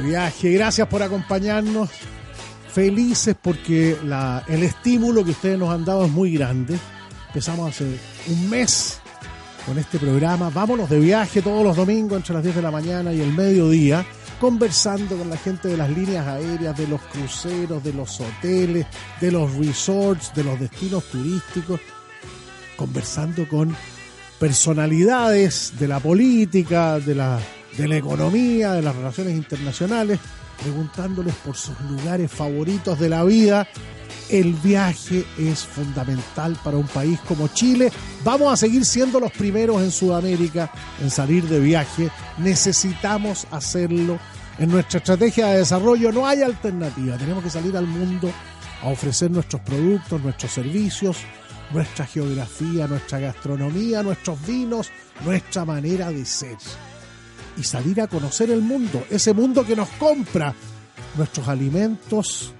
viaje. Gracias por acompañarnos. Felices porque el estímulo que ustedes nos han dado es muy grande. Empezamos hace un mes con este programa. Vámonos de viaje todos los domingos entre las 10 de la mañana y el mediodía, conversando con la gente de las líneas aéreas, de los cruceros, de los hoteles, de los resorts, de los destinos turísticos, conversando con personalidades de la política, de la de la economía, de las relaciones internacionales, preguntándoles por sus lugares favoritos de la vida. El viaje es fundamental para un país como Chile. Vamos a seguir siendo los primeros en Sudamérica en salir de viaje. Necesitamos hacerlo. En nuestra estrategia de desarrollo no hay alternativa. Tenemos que salir al mundo a ofrecer nuestros productos, nuestros servicios, nuestra geografía, nuestra gastronomía, nuestros vinos, nuestra manera de ser y salir a conocer el mundo, ese mundo que nos compra nuestros alimentos,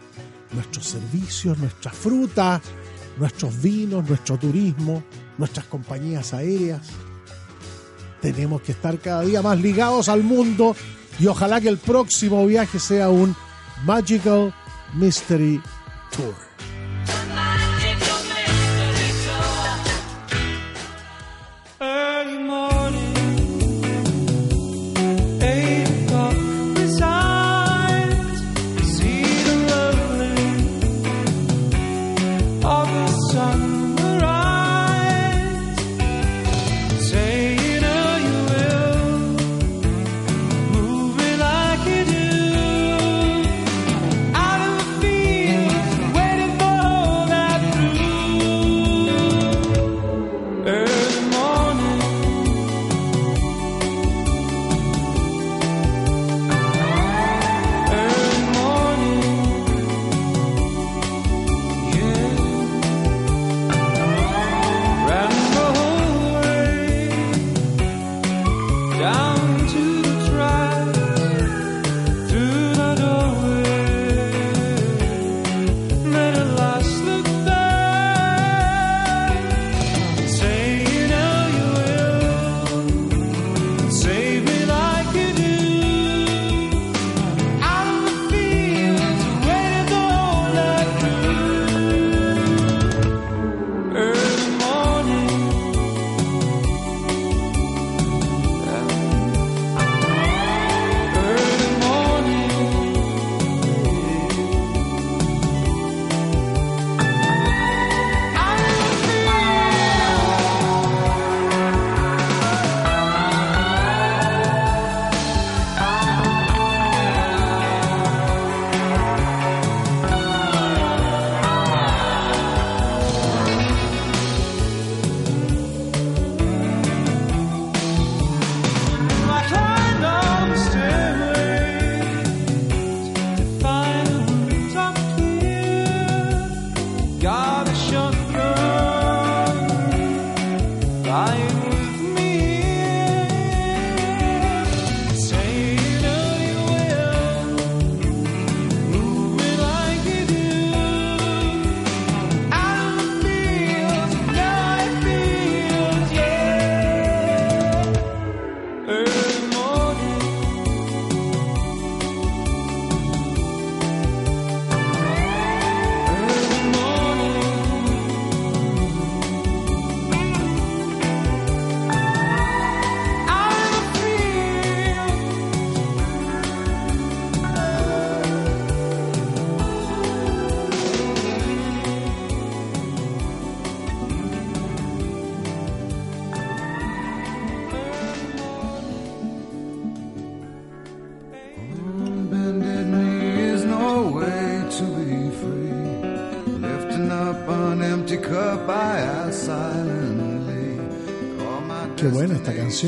nuestros servicios, nuestra fruta, nuestros vinos, nuestro turismo, nuestras compañías aéreas. Tenemos que estar cada día más ligados al mundo y ojalá que el próximo viaje sea un Magical Mystery Tour.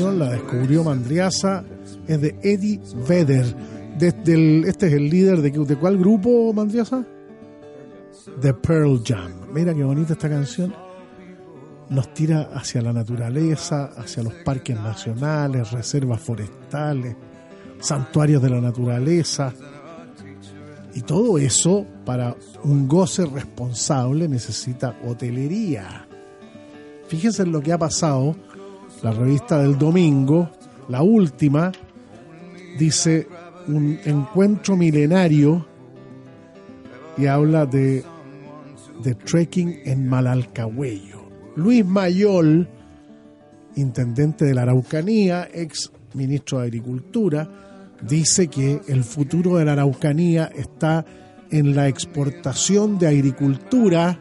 La descubrió Mandriasa, es de Eddie Vedder. Desde el, este es el líder de, de cuál grupo, Mandriasa? The Pearl Jam. Mira qué bonita esta canción. Nos tira hacia la naturaleza, hacia los parques nacionales, reservas forestales, santuarios de la naturaleza. Y todo eso, para un goce responsable, necesita hotelería. Fíjense en lo que ha pasado. La revista del domingo, la última, dice un encuentro milenario y habla de, de trekking en Malalcahuello. Luis Mayol, intendente de la Araucanía, ex ministro de Agricultura, dice que el futuro de la Araucanía está en la exportación de agricultura,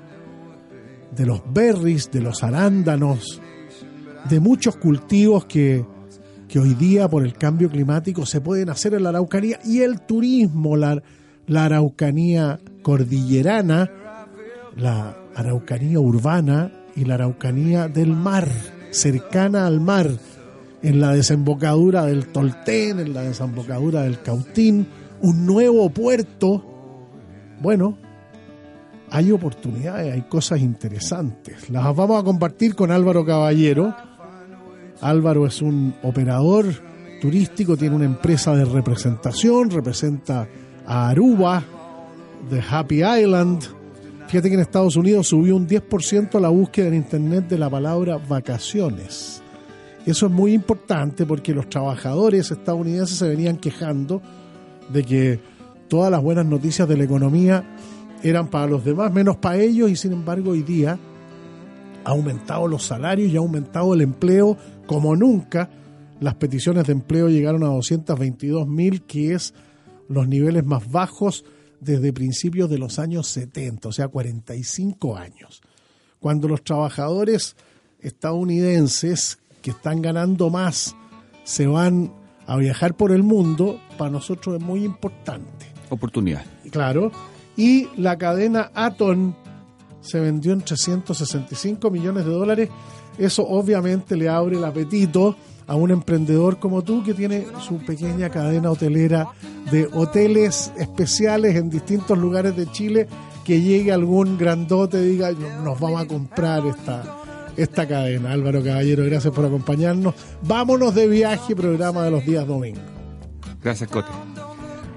de los berries, de los arándanos, de muchos cultivos que, que hoy día por el cambio climático se pueden hacer en la Araucanía y el turismo, la, la Araucanía cordillerana, la Araucanía urbana y la Araucanía del mar, cercana al mar, en la desembocadura del Toltén, en la desembocadura del Cautín, un nuevo puerto. Bueno, hay oportunidades, hay cosas interesantes. Las vamos a compartir con Álvaro Caballero. Álvaro es un operador turístico, tiene una empresa de representación, representa a Aruba, de Happy Island. Fíjate que en Estados Unidos subió un 10% la búsqueda en Internet de la palabra vacaciones. Eso es muy importante porque los trabajadores estadounidenses se venían quejando de que todas las buenas noticias de la economía eran para los demás, menos para ellos, y sin embargo hoy día ha aumentado los salarios y ha aumentado el empleo como nunca. Las peticiones de empleo llegaron a 222 mil, que es los niveles más bajos desde principios de los años 70, o sea, 45 años. Cuando los trabajadores estadounidenses que están ganando más se van a viajar por el mundo, para nosotros es muy importante. Oportunidad. Claro. Y la cadena Aton se vendió en 365 millones de dólares. Eso obviamente le abre el apetito a un emprendedor como tú que tiene su pequeña cadena hotelera de hoteles especiales en distintos lugares de Chile, que llegue algún grandote y diga, nos vamos a comprar esta, esta cadena. Álvaro Caballero, gracias por acompañarnos. Vámonos de viaje, programa de los días domingos. Gracias, Cote.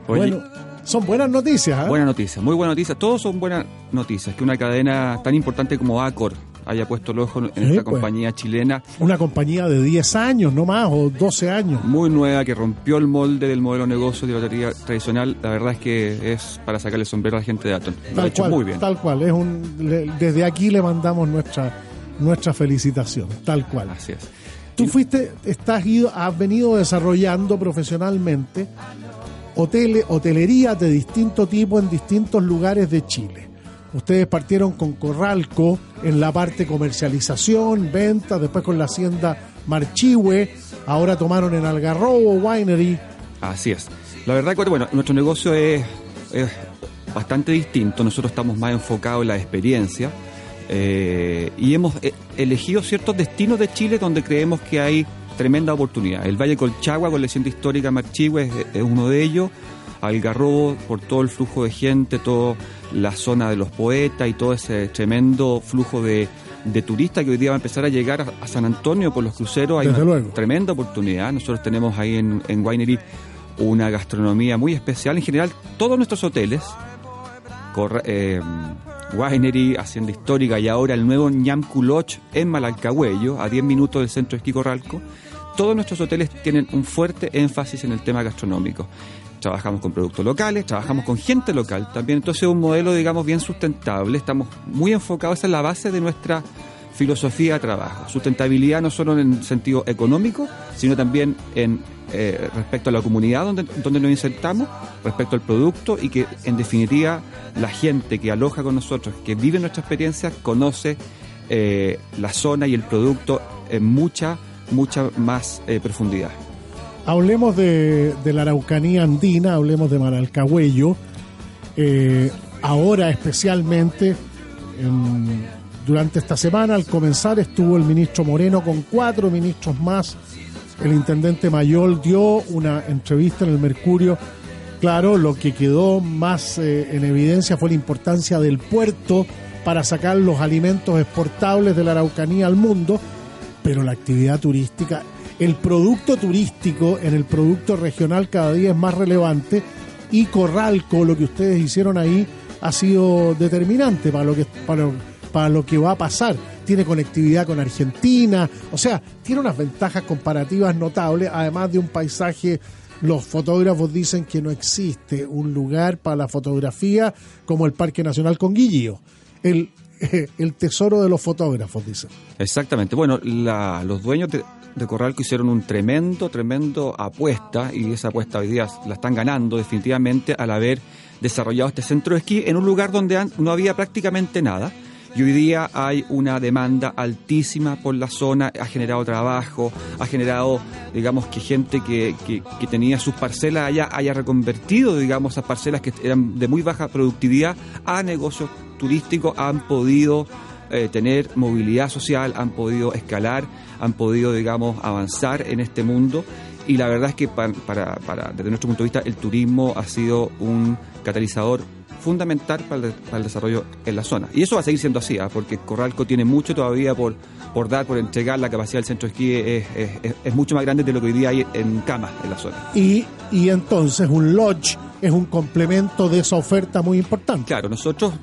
bueno, son buenas noticias. ¿eh? Buenas noticias, muy buenas noticias. Todos son buenas noticias. Que una cadena tan importante como Accor haya puesto el ojo en esta pues. compañía chilena. Una compañía de 10 años, no más, o 12 años. Muy nueva, que rompió el molde del modelo de negocio de la lotería tradicional. La verdad es que es para sacarle el sombrero a la gente de Aton. Lo ha hecho cual, muy bien. Tal cual, es un, le- desde aquí le mandamos nuestra, nuestra felicitación, tal cual. Así es. Tú fuiste, estás ido, has venido desarrollando profesionalmente hoteles, hotelería de distinto tipo en distintos lugares de Chile. Ustedes partieron con Corralco en la parte comercialización, venta, después con la hacienda Marchihue, ahora tomaron en Algarrobo, Winery. Así es. La verdad que, bueno, nuestro negocio es, bastante distinto. Nosotros estamos más enfocados en la experiencia eh, y hemos eh, elegido ciertos destinos de Chile donde creemos que hay tremenda oportunidad. El Valle Colchagua, con la leyenda histórica Marchihue, es, uno de ellos. Algarrobo, por todo el flujo de gente, toda la zona de los poetas y todo ese tremendo flujo de, de turistas que hoy día va a empezar a llegar a, a San Antonio por los cruceros. Hay Desde una luego. tremenda oportunidad. Nosotros tenemos ahí en, en Winery una gastronomía muy especial. En general, todos nuestros hoteles, eh, Winery, Hacienda Histórica y ahora el nuevo Ñamcu Lodge en Malalcahuello, a 10 minutos del centro de esquí Corralco, todos nuestros hoteles tienen un fuerte énfasis en el tema gastronómico. Trabajamos con productos locales, trabajamos con gente local también, entonces es un modelo, digamos, bien sustentable, estamos muy enfocados, esa es la base de nuestra filosofía de trabajo. Sustentabilidad no solo en el sentido económico, sino también en eh, respecto a la comunidad donde, donde nos insertamos, respecto al producto y que en definitiva la gente que aloja con nosotros, que vive nuestra experiencia, conoce eh, la zona y el producto en mucha, mucha más eh, profundidad. Hablemos de, la Araucanía andina, hablemos de Maralcahuello. Eh, ahora especialmente en durante esta semana, al comenzar, estuvo el ministro Moreno con cuatro ministros más. El intendente Mayol dio una entrevista en el Mercurio. Claro, lo que quedó más eh, en evidencia fue la importancia del puerto para sacar los alimentos exportables de la Araucanía al mundo, pero la actividad turística, el producto turístico en el producto regional cada día es más relevante y Corralco, lo que ustedes hicieron ahí, ha sido determinante para lo que, para, para lo que va a pasar. Tiene conectividad con Argentina, o sea, tiene unas ventajas comparativas notables, además de un paisaje los fotógrafos dicen que no existe un lugar para la fotografía como el Parque Nacional Conguillío el, el tesoro de los fotógrafos, dicen. Exactamente. Bueno, los dueños de, Corralco hicieron un tremendo, tremendo apuesta y esa apuesta hoy día la están ganando definitivamente al haber desarrollado este centro de esquí en un lugar donde no había prácticamente nada. Y hoy día hay una demanda altísima por la zona, ha generado trabajo, ha generado, digamos, que gente que, que, que tenía sus parcelas allá haya reconvertido, digamos, esas parcelas que eran de muy baja productividad a negocios turísticos han podido eh, tener movilidad social, han podido escalar, han podido, digamos, avanzar en este mundo. Y la verdad es que para, para, desde nuestro punto de vista el turismo ha sido un catalizador fundamental para el, desarrollo en la zona. Y eso va a seguir siendo así, ¿ah? porque Corralco tiene mucho todavía por, por dar, por entregar. La capacidad del centro de esquí es, es, es, mucho más grande de lo que hoy día hay en cama en la zona. Y, y entonces un lodge es un complemento de esa oferta muy importante. Claro, nosotros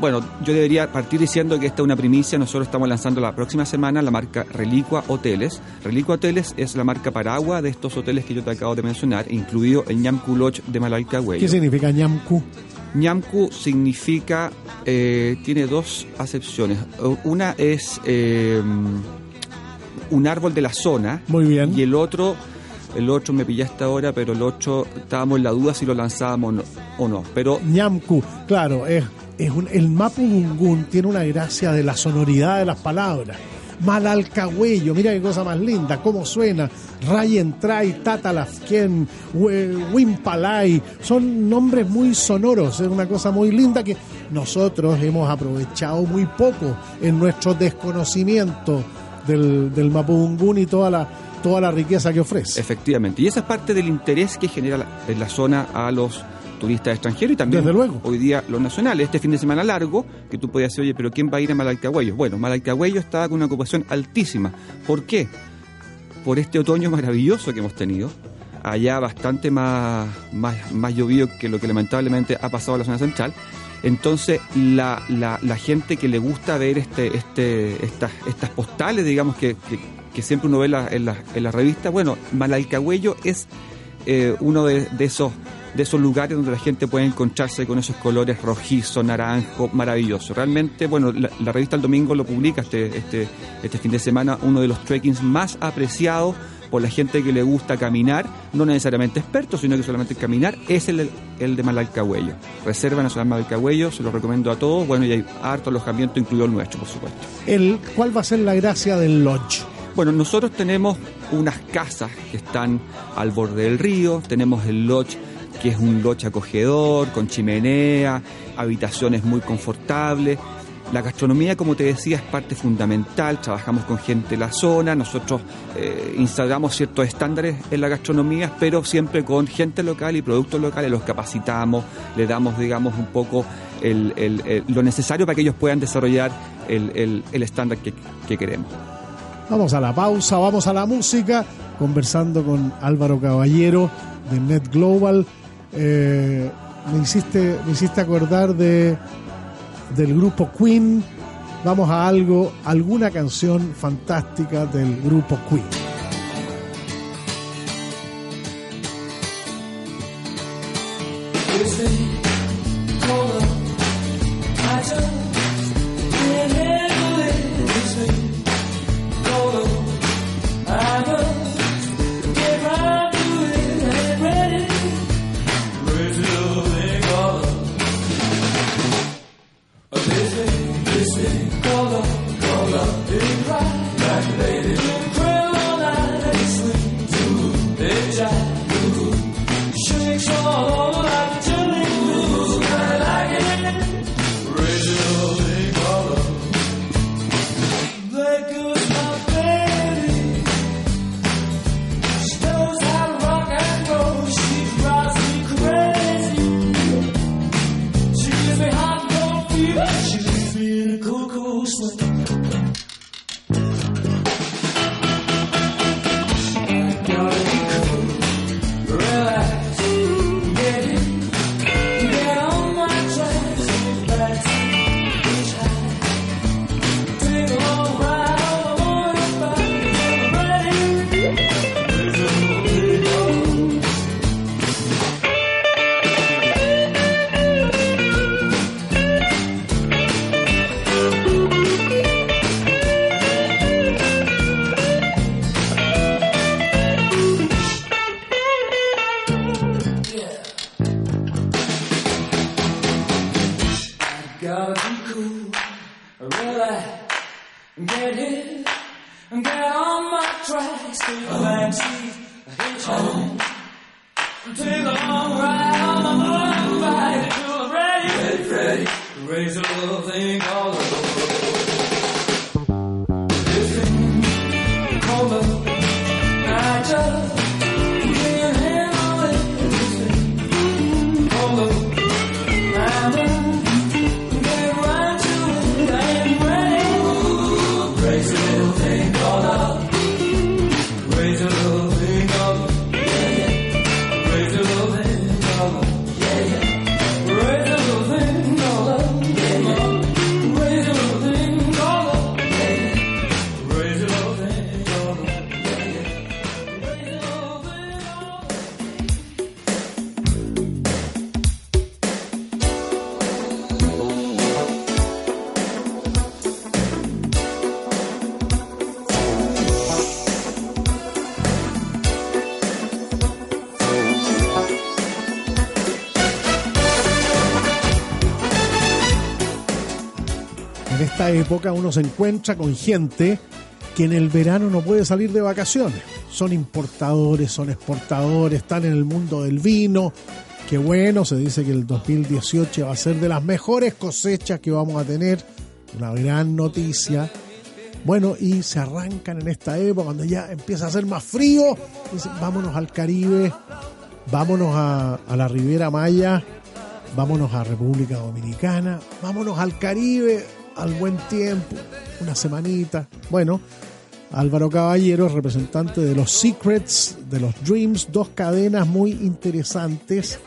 bueno, yo debería partir diciendo que esta es una primicia. Nosotros estamos lanzando la próxima semana la marca Relicua Hoteles. Relicua Hoteles es la marca paraguas de estos hoteles que yo te acabo de mencionar, incluido el Ñamku Lodge de Malalcahuello. ¿Qué significa Ñamku? Ñamku significa, eh, tiene dos acepciones. Una es eh, un árbol de la zona. Muy bien. Y el otro el otro me pillaste ahora, pero el otro estábamos en la duda si lo lanzábamos o no. Pero Ñamku, claro, es es un, el Mapudungún tiene una gracia de la sonoridad de las palabras. Malalcahuello, mira qué cosa más linda, cómo suena. Rayentray, Tatalafquén, Wimpalay, son nombres muy sonoros, es una cosa muy linda que nosotros hemos aprovechado muy poco en nuestro desconocimiento del, del Mapudungún y toda la, toda la riqueza que ofrece. Efectivamente, y esa es parte del interés que genera en la zona a los turistas extranjeros y también Desde luego. hoy día los nacionales. Este fin de semana largo, que tú podías decir, oye, pero ¿quién va a ir a Malalcahuello? Bueno, Malalcahuello está con una ocupación altísima. ¿Por qué? Por este otoño maravilloso que hemos tenido. Allá bastante más, más, más llovido que lo que lamentablemente ha pasado en la zona central. Entonces, la, la, la gente que le gusta ver este, este, estas, estas postales, digamos, que, que, siempre uno ve la, en las en la revistas, bueno, Malalcahuello es eh, uno de, de, esos de esos lugares donde la gente puede encontrarse con esos colores rojizo, naranjo, maravilloso. Realmente, bueno, la, revista El Domingo lo publica este, este, este fin de semana, uno de los trekkings más apreciados por la gente que le gusta caminar, no necesariamente expertos, sino que solamente caminar, es el, el de Malalcahuello. Reserva Nacional Malalcahuello, se lo recomiendo a todos. Bueno, y hay harto alojamiento, incluido el nuestro, por supuesto. El, ¿Cuál va a ser la gracia del lodge? Bueno, nosotros tenemos unas casas que están al borde del río, tenemos el lodge que es un lodge acogedor, con chimenea, habitaciones muy confortables. La gastronomía, como te decía, es parte fundamental. Trabajamos con gente de la zona, nosotros eh, instalamos ciertos estándares en la gastronomía, pero siempre con gente local y productos locales. Los capacitamos, le damos, digamos, un poco lo necesario para que ellos puedan desarrollar el, estándar que queremos. Vamos a la pausa, vamos a la música, conversando con Álvaro Caballero de Net Global eh, me, hiciste, me hiciste acordar de, del grupo Queen. Vamos a algo, alguna canción fantástica del grupo Queen. Época uno se encuentra con gente que en el verano no puede salir de vacaciones. Son importadores, son exportadores, están en el mundo del vino. Que bueno, se dice que el 2018 va a ser de las mejores cosechas que vamos a tener. Una gran noticia. Bueno, y se arrancan en esta época, cuando ya empieza a ser más frío, dicen, vámonos al Caribe, vámonos a, a la Riviera Maya, vámonos a República Dominicana, vámonos al Caribe, al buen tiempo, una semanita. Bueno, Álvaro Caballero, representante de los Secrets, de los Dreams, dos cadenas muy interesantes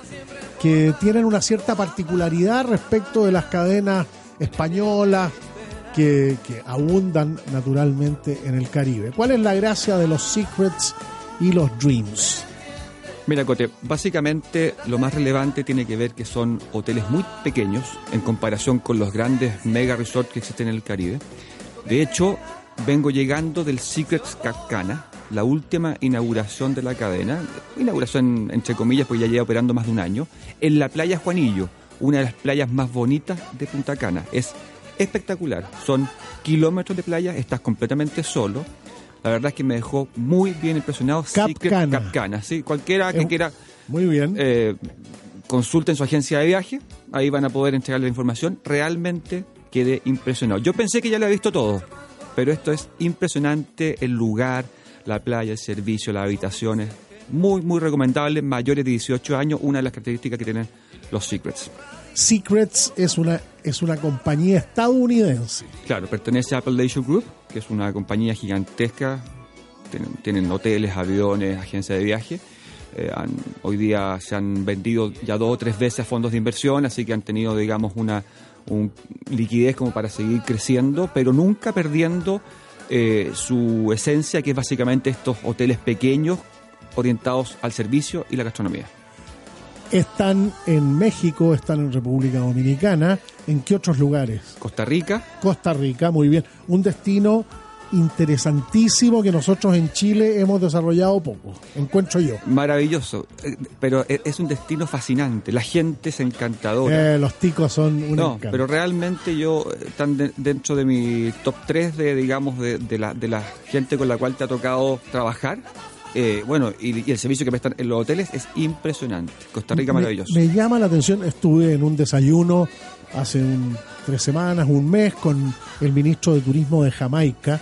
que tienen una cierta particularidad respecto de las cadenas españolas que, que abundan naturalmente en el Caribe. ¿Cuál es la gracia de los Secrets y los Dreams? Mira, Cote, básicamente lo más relevante tiene que ver que son hoteles muy pequeños en comparación con los grandes mega resorts que existen en el Caribe. De hecho, vengo llegando del Secrets Capcana, la última inauguración de la cadena, inauguración entre comillas, porque ya lleva operando más de un año, en la playa Juanillo, una de las playas más bonitas de Punta Cana. Es espectacular, son kilómetros de playa, estás completamente solo la verdad es que me dejó muy bien impresionado. Capcana. Capcana, sí. Cualquiera que quiera. Muy bien. Eh, consulten su agencia de viaje. Ahí van a poder entregarle la información. Realmente quedé impresionado. Yo pensé que ya lo había visto todo. Pero esto es impresionante. El lugar, la playa, el servicio, las habitaciones. Muy, muy recomendable. Mayores de 18 años. Una de las características que tienen los Secrets. Secrets es una, es una compañía estadounidense. Claro, pertenece a Apple Leisure Group, que es una compañía gigantesca. Tienen, hoteles, aviones, agencias de viaje. Eh, hoy día se han vendido ya dos o tres veces a fondos de inversión, así que han tenido, digamos, una liquidez como para seguir creciendo, pero nunca perdiendo eh, su esencia, que es básicamente estos hoteles pequeños orientados al servicio y la gastronomía. Están en México, están en República Dominicana. ¿En qué otros lugares? Costa Rica. Costa Rica, muy bien. Un destino interesantísimo que nosotros en Chile hemos desarrollado poco, encuentro yo. Maravilloso, eh, pero e, es un destino fascinante, la gente es encantadora. Eh, los ticos son un No, pero realmente yo, eh, están dentro de mi top 3 de, digamos, de, de, la, de la gente con la cual te ha tocado trabajar, eh, bueno, y, el servicio que prestan en los hoteles es impresionante. Costa Rica maravilloso. Me llama la atención, estuve en un desayuno hace tres semanas, un mes, con el ministro de Turismo de Jamaica.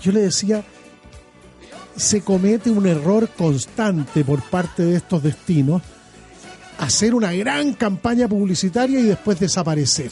Yo le decía, se comete un error constante por parte de estos destinos, hacer una gran campaña publicitaria y después desaparecer.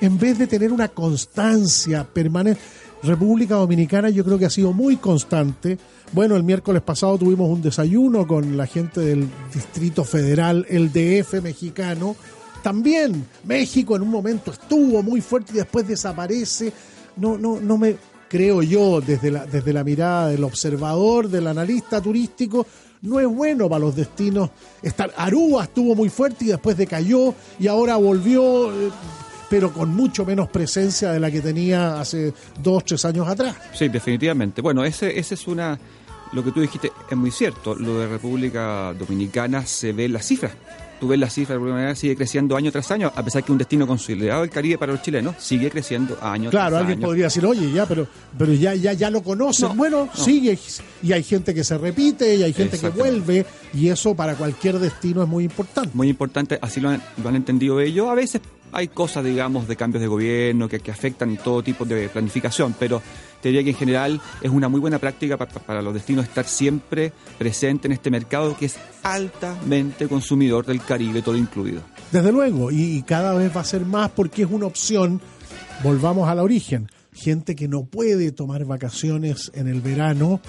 En vez de tener una constancia permanente, República Dominicana yo creo que ha sido muy constante bueno, el miércoles pasado tuvimos un desayuno con la gente del Distrito Federal, el DF mexicano. También México en un momento estuvo muy fuerte y después desaparece. No, no, no me creo yo desde la, desde la mirada del observador, del analista turístico, no es bueno para los destinos. Estar, Aruba estuvo muy fuerte y después decayó y ahora volvió. Eh, pero con mucho menos presencia de la que tenía hace dos, tres años atrás. Sí, definitivamente. Bueno, ese, ese es una lo que tú dijiste es muy cierto. Lo de República Dominicana se ve en las cifras tú ves la cifra de alguna manera, sigue creciendo año tras año, a pesar que un destino consolidado del Caribe para los chilenos sigue creciendo año Claro, tras alguien año. podría decir, oye, ya, pero, pero ya, ya, ya lo conocen. No, bueno, no. sigue. Y hay gente que se repite, y hay gente que vuelve, y eso para cualquier destino es muy importante. Muy importante, así lo han, lo han entendido ellos. A veces hay cosas, digamos, de cambios de gobierno que, que afectan todo tipo de planificación, pero te diría que en general es una muy buena práctica pa- pa- para los destinos estar siempre presente en este mercado que es altamente consumidor del Caribe, todo incluido. Desde luego, y, y cada vez va a ser más porque es una opción. Volvamos al origen. Gente que no puede tomar vacaciones en el verano,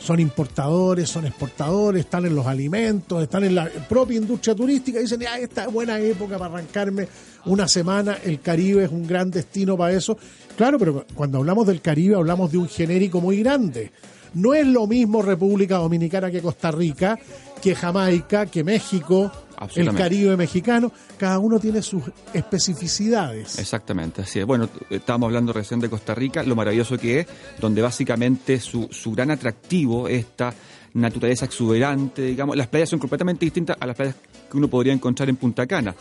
son importadores, son exportadores, están en los alimentos, están en la propia industria turística, dicen, ah, esta es buena época para arrancarme una semana, el Caribe es un gran destino para eso. Claro, pero cuando hablamos del Caribe hablamos de un genérico muy grande. No es lo mismo República Dominicana que Costa Rica, que Jamaica, que México, el. Caribe mexicano, cada uno tiene sus especificidades. Exactamente, así es. Bueno, estábamos hablando recién de Costa Rica, lo maravilloso que es, donde básicamente su, su gran atractivo, esta naturaleza exuberante, digamos, las playas son completamente distintas a las playas que uno podría encontrar en Punta Cana.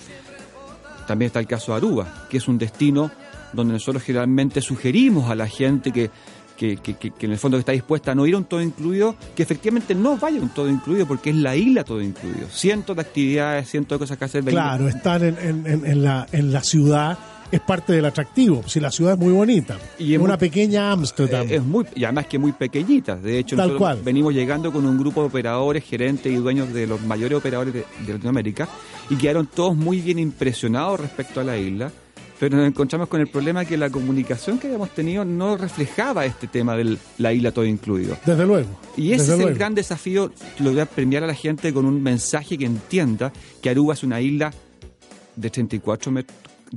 También está el caso de Aruba, que es un destino donde nosotros generalmente sugerimos a la gente que, que, que- que- en el fondo está dispuesta a no ir a un todo incluido, que efectivamente no vaya a un todo incluido, porque es la isla todo incluido. Cientos de actividades, cientos de cosas que hacer. Claro, están en- en la, en la ciudad, es parte del atractivo. Si la ciudad es muy bonita, Y es una muy- pequeña Ámsterdam. Eh, Es muy, y además que muy pequeñita. De hecho, Tal nosotros cual. venimos llegando con un grupo de operadores, gerentes y dueños de los mayores operadores de, de Latinoamérica y quedaron todos muy bien impresionados respecto a la isla. Pero nos encontramos con el problema que la comunicación que habíamos tenido no reflejaba este tema de la isla todo incluido. Desde luego. Y ese es luego. el gran desafío, lograr premiar a la gente con un mensaje que entienda que Aruba es una isla de 34, met-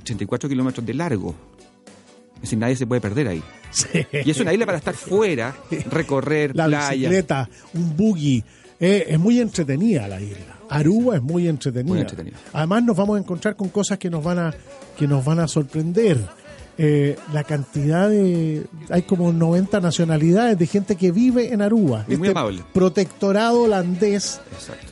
34 kilómetros de largo. Es decir, nadie se puede perder ahí. Sí. Y es una isla para estar fuera, recorrer La playa. bicicleta, un buggy. Eh, es muy entretenida la isla. Aruba es muy entretenida. Muy entretenida. Además nos vamos a encontrar con cosas que nos van a, que nos van a sorprender. Eh, la cantidad de... Hay como 90 nacionalidades de gente que vive en Aruba. Este Y muy amable. Protectorado holandés.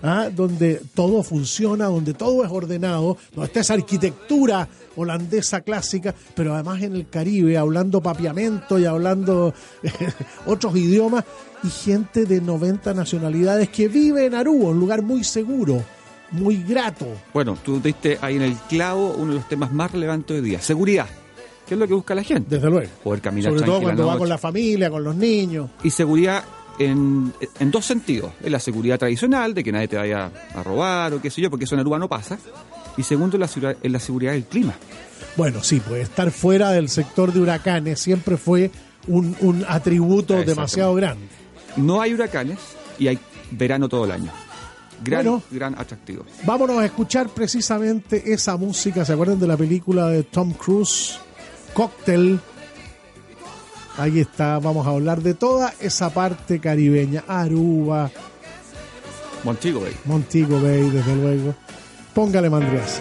¿ah? donde todo funciona, donde todo es ordenado, donde está esa arquitectura holandesa clásica, pero además en el Caribe, hablando papiamento y hablando otros idiomas, y gente de 90 nacionalidades que vive en Aruba, un lugar muy seguro, muy grato. Bueno, tú diste ahí en el clavo uno de los temas más relevantes hoy día. Seguridad. ¿Qué es lo que busca la gente? Desde luego. Poder caminar Sobre todo cuando va con la familia, con los niños. Y seguridad en, en dos sentidos. Es la seguridad tradicional, de que nadie te vaya a robar o qué sé yo, porque eso en Aruba no pasa. Y segundo, la, es la seguridad del clima. Bueno, sí, pues estar fuera del sector de huracanes siempre fue un, un atributo demasiado grande. No hay huracanes y hay verano todo el año. Gran, Bueno. gran atractivo. Vámonos a escuchar precisamente esa música. ¿Se acuerdan de la película de Tom Cruise, Cocktail? Ahí está, vamos a hablar de toda esa parte caribeña. Aruba, Montego Bay. Montego Bay, desde luego. Póngale Mandrias.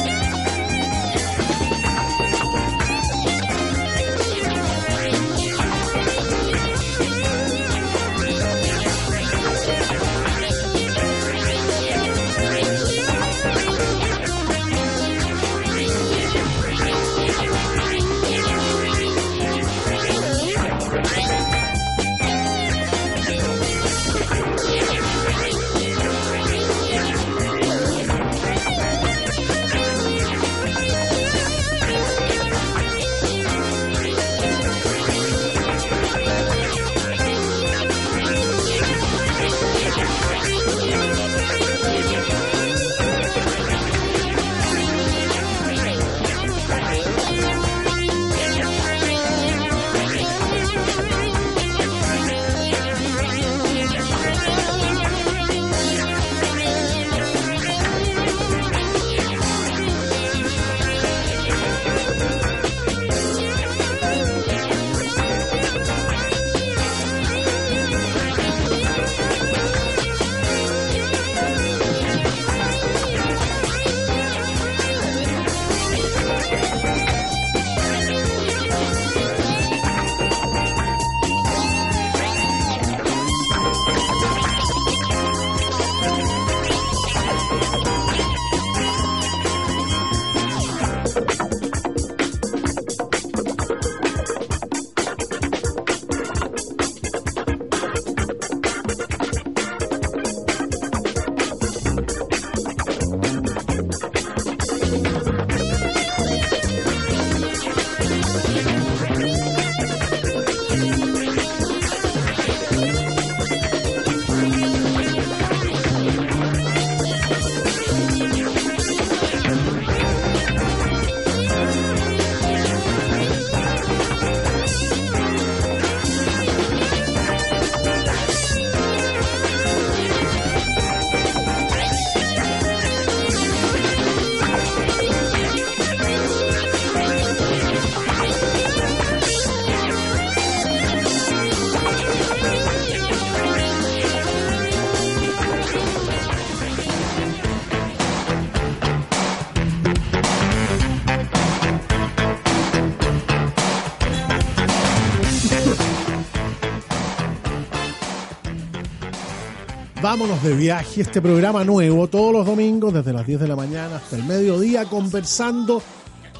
Vámonos de viaje, este programa nuevo, todos los domingos desde las 10 de la mañana hasta el mediodía, conversando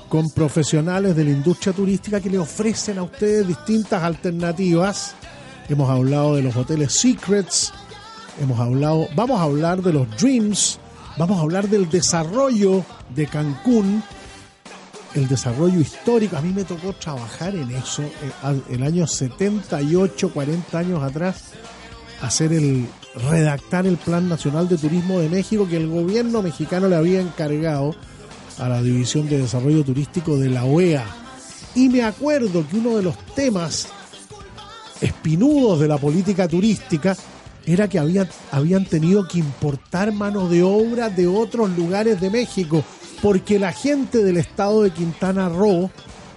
con profesionales de la industria turística que le ofrecen a ustedes distintas alternativas. Hemos hablado de los hoteles Secrets, hemos hablado, vamos a hablar de los Dreams, vamos a hablar del desarrollo de Cancún, el desarrollo histórico. A mí me tocó trabajar en eso eh, el año 78, 40 años atrás, hacer el redactar el Plan Nacional de Turismo de México que el gobierno mexicano le había encargado a la División de Desarrollo Turístico de la OEA. Y me acuerdo que uno de los temas espinudos de la política turística era que habían, habían tenido que importar mano de obra de otros lugares de México, porque la gente del estado de Quintana Roo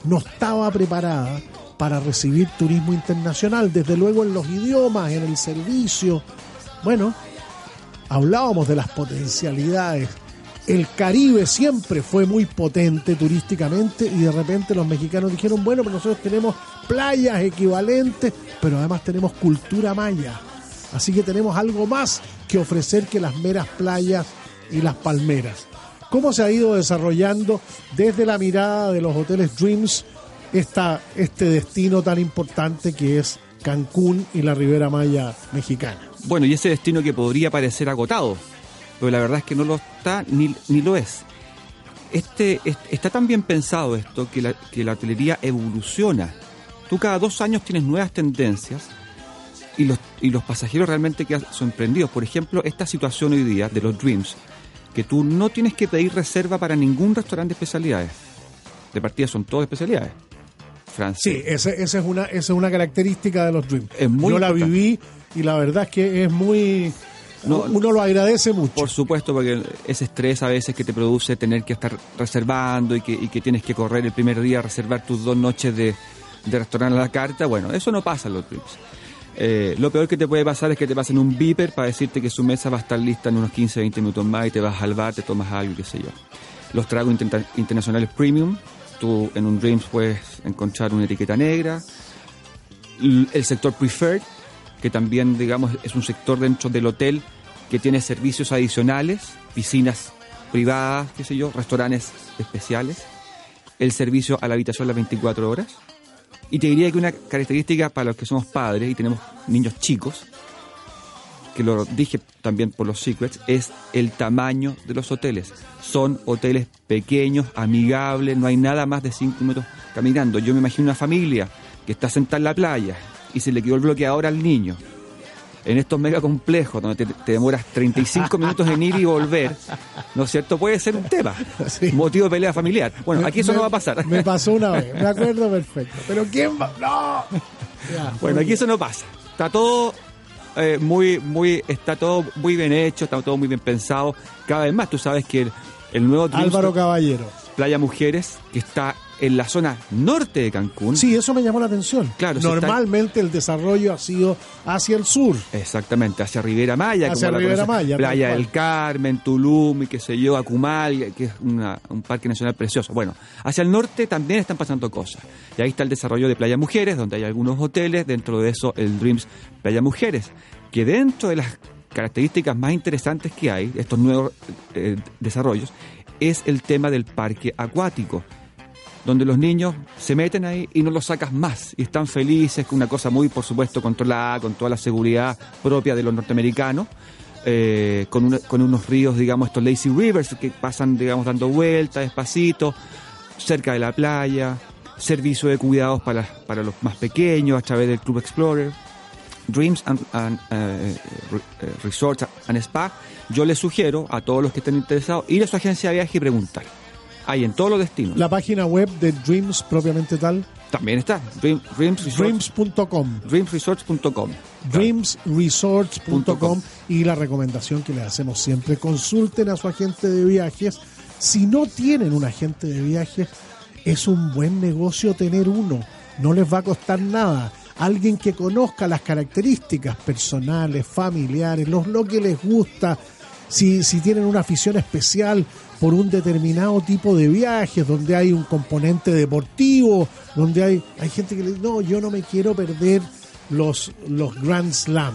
no estaba preparada para recibir turismo internacional, desde luego en los idiomas, en el servicio. Bueno, hablábamos de las potencialidades. El Caribe siempre fue muy potente turísticamente y de repente los mexicanos dijeron, bueno, pero nosotros tenemos playas equivalentes, pero además tenemos cultura maya. Así que tenemos algo más que ofrecer que las meras playas y las palmeras. ¿Cómo se ha ido desarrollando desde la mirada de los hoteles Dreams esta, este destino tan importante que es Cancún y la Ribera Maya mexicana? Bueno, y ese destino que podría parecer agotado, pero la verdad es que no lo está ni, ni lo es. Este, es- está tan bien pensado esto que la, que la hotelería evoluciona. Tú cada dos años tienes nuevas tendencias y los, y los pasajeros realmente quedan sorprendidos. Por ejemplo, esta situación hoy día de los Dreams, que tú no tienes que pedir reserva para ningún restaurante de especialidades. De partida son todas especialidades. Francés. Sí, ese- esa es una, esa es una característica de los. Es muy Yo la viví y la verdad es que es muy... No, uno lo agradece mucho. Por supuesto, porque ese estrés a veces que te produce tener que estar reservando y que, y que tienes que correr el primer día a reservar tus dos noches de, de restaurante a la carta, bueno, eso no pasa en los trips. Eh, lo peor que te puede pasar es que te pasen un beeper para decirte que su mesa va a estar lista en unos 15, 20 minutos más y te vas al bar, te tomas algo, qué sé yo. Los tragos internacionales premium, tú en un Dreams puedes encontrar una etiqueta negra. El sector preferred, que también, digamos, es un sector dentro del hotel que tiene servicios adicionales, piscinas privadas, qué sé yo, restaurantes especiales, el servicio a la habitación las 24 horas. Y te diría que una característica para los que somos padres y tenemos niños chicos, que lo dije también por los secrets, es el tamaño de los hoteles. Son hoteles pequeños, amigables, no hay nada más de 5 minutos caminando. Yo me imagino una familia que está sentada en la playa y se le quedó el bloqueador al niño. En estos mega complejos donde te, te demoras 35 minutos en ir y volver, ¿no es cierto? Puede ser un tema, Sí. motivo de pelea familiar. Bueno, aquí eso Me- no va a pasar. Me pasó una vez, me acuerdo perfecto. Pero ¿quién va? ¡No! Ya, Bueno, aquí eso no pasa. Está todo eh, muy, muy, está todo muy bien hecho, está todo muy bien pensado. Cada vez más, tú sabes que el, el nuevo Álvaro Caballero. Playa Mujeres, que está en la zona norte de Cancún. Sí, eso me llamó la atención. Claro, Normalmente el desarrollo ha sido hacia el sur. Exactamente, hacia Rivera Maya, Hacia como conocen, Maya, Playa del Carmen, Tulum y qué sé yo, Acumal, que es una- un parque nacional precioso. Bueno, hacia el norte también están pasando cosas. Y ahí está el desarrollo de Playa Mujeres, donde hay algunos hoteles, dentro de eso el Dreams Playa Mujeres, que dentro de las características más interesantes que hay, estos nuevos eh, desarrollos, es el tema del parque acuático donde los niños se meten ahí y no los sacas más y están felices, con una cosa muy, por supuesto, controlada, con toda la seguridad propia de los norteamericanos, eh, con, una- con unos ríos, digamos, estos lazy rivers que pasan, digamos, dando vueltas despacito, cerca de la playa, servicio de cuidados para, para los más pequeños a través del Club Explorer. Dreams and, and, eh, eh, Resorts and Spa, yo les sugiero a todos los que estén interesados ir a su agencia de viaje y preguntar. Hay en todos los destinos. La página web de Dreams propiamente tal, También está. Dream- Dreams Resorts- dreams.com. dreamsresorts.com. dreamsresorts.com y la recomendación que les hacemos siempre, consulten a su agente de viajes. Si no tienen un agente de viajes, es un buen negocio tener uno, no les va a costar nada. Alguien que conozca las características personales, familiares, los, lo que les gusta, si, si tienen una afición especial por un determinado tipo de viajes, donde hay un componente deportivo, donde hay, hay gente que le dice, no, yo no me quiero perder los, los Grand Slam.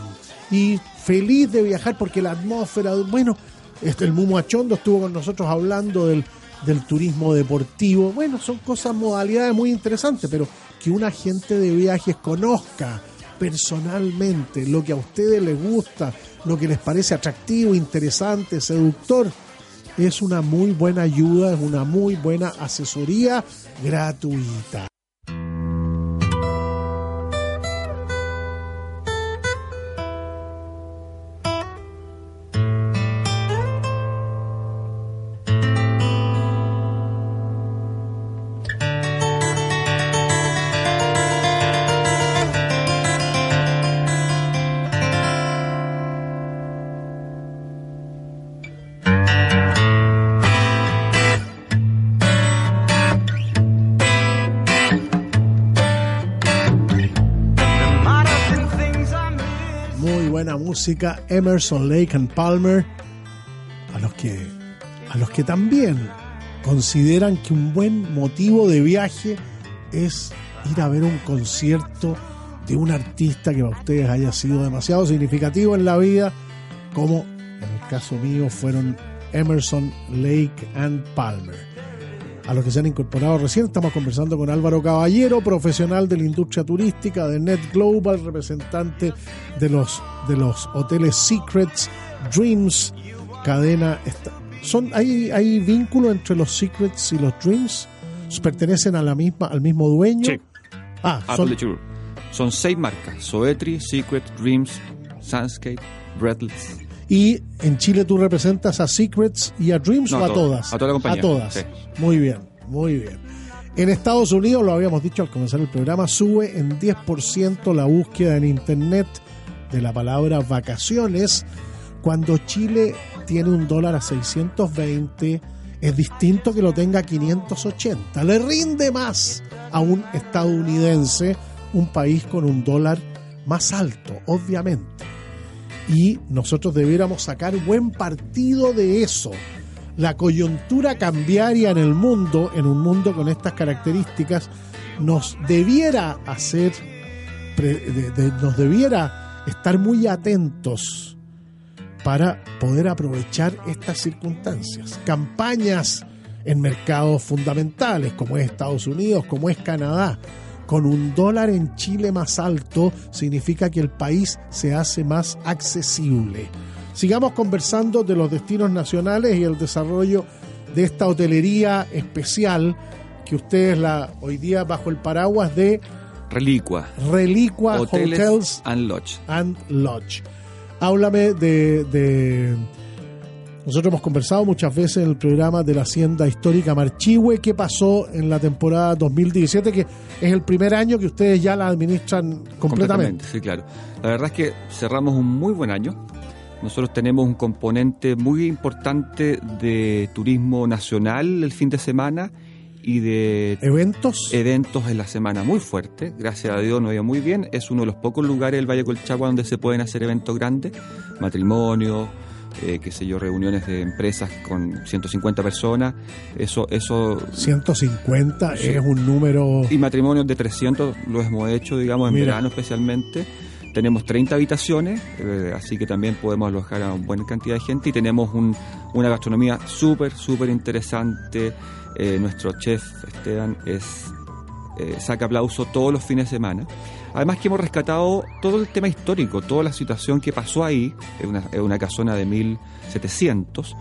Y feliz de viajar porque la atmósfera, bueno, este, el Mumo Achondo estuvo con nosotros hablando del, del turismo deportivo. Bueno, son cosas, modalidades muy interesantes, pero que un agente de viajes conozca personalmente lo que a ustedes les gusta, lo que les parece atractivo, interesante, seductor, es una muy buena ayuda, es una muy buena asesoría gratuita. Música Emerson Lake and Palmer, a los que a los que también consideran que un buen motivo de viaje es ir a ver un concierto de un artista que para ustedes haya sido demasiado significativo en la vida, como en el caso mío fueron Emerson, Lake and Palmer. A los que se han incorporado recién, estamos conversando con Álvaro Caballero, profesional de la industria turística de Net Global, representante de los, de los hoteles Secrets, Dreams, cadena. esta- son, hay, ¿Hay vínculo entre los Secrets y los Dreams? ¿Pertenecen a la misma, al mismo dueño? Sí. Ah. Son seis marcas: Soetri, Secret, Dreams, Sunscape, Breathless. Y en Chile tú representas a Secrets y a Dreams No, o a todas. todas. A toda la compañía, A todas. sí. Muy bien, muy bien. En Estados Unidos, lo habíamos dicho al comenzar el programa, sube en 10% la búsqueda en Internet de la palabra vacaciones. Cuando Chile tiene un dólar a 620, es distinto que lo tenga a 580. Le rinde más a un estadounidense, un país con un dólar más alto, obviamente y nosotros debiéramos sacar buen partido de eso. La coyuntura cambiaria en el mundo, en un mundo con estas características, nos debiera hacer, nos debiera estar muy atentos para poder aprovechar estas circunstancias. Campañas en mercados fundamentales como es Estados Unidos, como es Canadá, con un dólar en Chile más alto significa que el país se hace más accesible. Sigamos conversando de los destinos nacionales y el desarrollo de esta hotelería especial que ustedes la hoy día bajo el paraguas de Relicua. Relicua Hoteles Hotels and Lodge. and Lodge. Háblame de, de- Nosotros hemos conversado muchas veces en el programa de la Hacienda Histórica Marchihue. ¿Qué pasó en la temporada 2017? Que es el primer año que ustedes ya la administran completamente. Sí, claro. La verdad es que cerramos un muy buen año. Nosotros tenemos un componente muy importante de turismo nacional el fin de semana y de ¿Eventos? eventos en la semana muy fuerte. Gracias a Dios nos ido muy bien. Es uno de los pocos lugares del Valle Colchagua donde se pueden hacer eventos grandes, matrimonios, eh, qué sé yo, reuniones de empresas con 150 personas. Eso, eso 150 Sí. es un número... y matrimonios de 300 lo hemos hecho, digamos, en Mira. verano especialmente. Tenemos 30 habitaciones, eh, así que también podemos alojar a una buena cantidad de gente y tenemos un- una gastronomía súper, súper interesante. Eh, nuestro chef Esteban es, eh, saca aplauso todos los fines de semana. Además que hemos rescatado todo el tema histórico, toda la situación que pasó ahí, es una, una casona de 1700.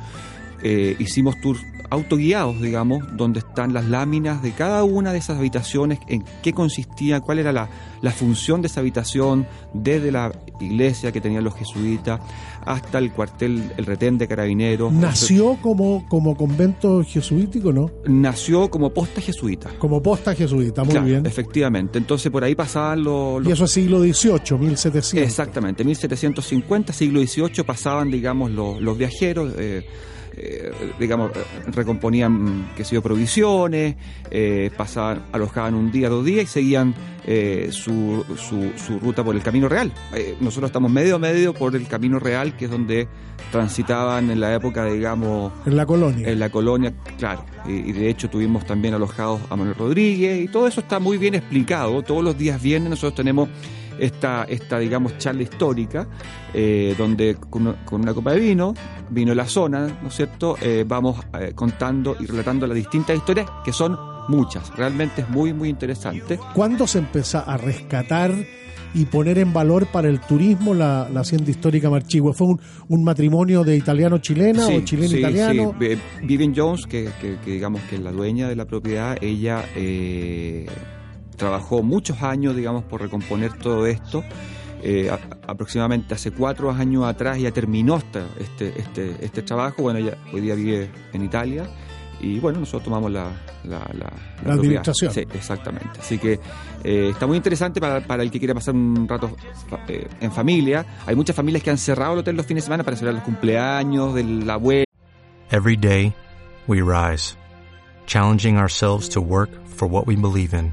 Eh, hicimos tours autoguiados, digamos, donde están las láminas de cada una de esas habitaciones, en qué consistía, cuál era la, la función de esa habitación, desde la iglesia que tenían los jesuitas hasta el cuartel, el retén de carabineros. Nació como, como convento jesuítico, ¿no? Nació como posta jesuita. Como posta jesuita, muy Claro, bien. Efectivamente. Entonces por ahí pasaban los, Y eso es siglo XVIII, 1700. Exactamente, 1750, siglo XVIII, pasaban, digamos, los, los viajeros, eh, eh, digamos, recomponían, qué sé yo, provisiones, eh, pasaban, alojaban un día, dos días y seguían eh, su, su, su ruta por el Camino Real. Eh, nosotros estamos medio a medio por el Camino Real, que es donde transitaban en la época, digamos, En la colonia. en la colonia, claro. Y, y de hecho tuvimos también alojados a Manuel Rodríguez y todo eso está muy bien explicado. Todos los días viernes nosotros tenemos esta, esta digamos, charla histórica, eh, donde con, con una copa de vino, vino la zona, ¿no es cierto? Eh, vamos eh, contando y relatando las distintas historias, que son muchas. Realmente es muy, muy interesante. ¿Cuándo se empezó a rescatar y poner en valor para el turismo la, la hacienda histórica Marchigua? ¿Fue un, un matrimonio de italiano-chilena o chileno-italiano? sí. Vivian Jones, que, que- que digamos que es la dueña de la propiedad, ella eh, trabajó muchos años, digamos, por recomponer todo esto. Eh, a- aproximadamente hace cuatro años atrás ya terminó esta- este, este, este trabajo. Bueno, ella hoy día vive en Italia y bueno, nosotros tomamos la, la, la- la propiedad. administración. Sí, exactamente. Así que eh, está muy interesante para, para el que quiera pasar un rato eh, en familia. Hay muchas familias que han cerrado el hotel los fines de semana para celebrar los cumpleaños de la abuela. Every day, we rise, challenging ourselves to work for what we believe in.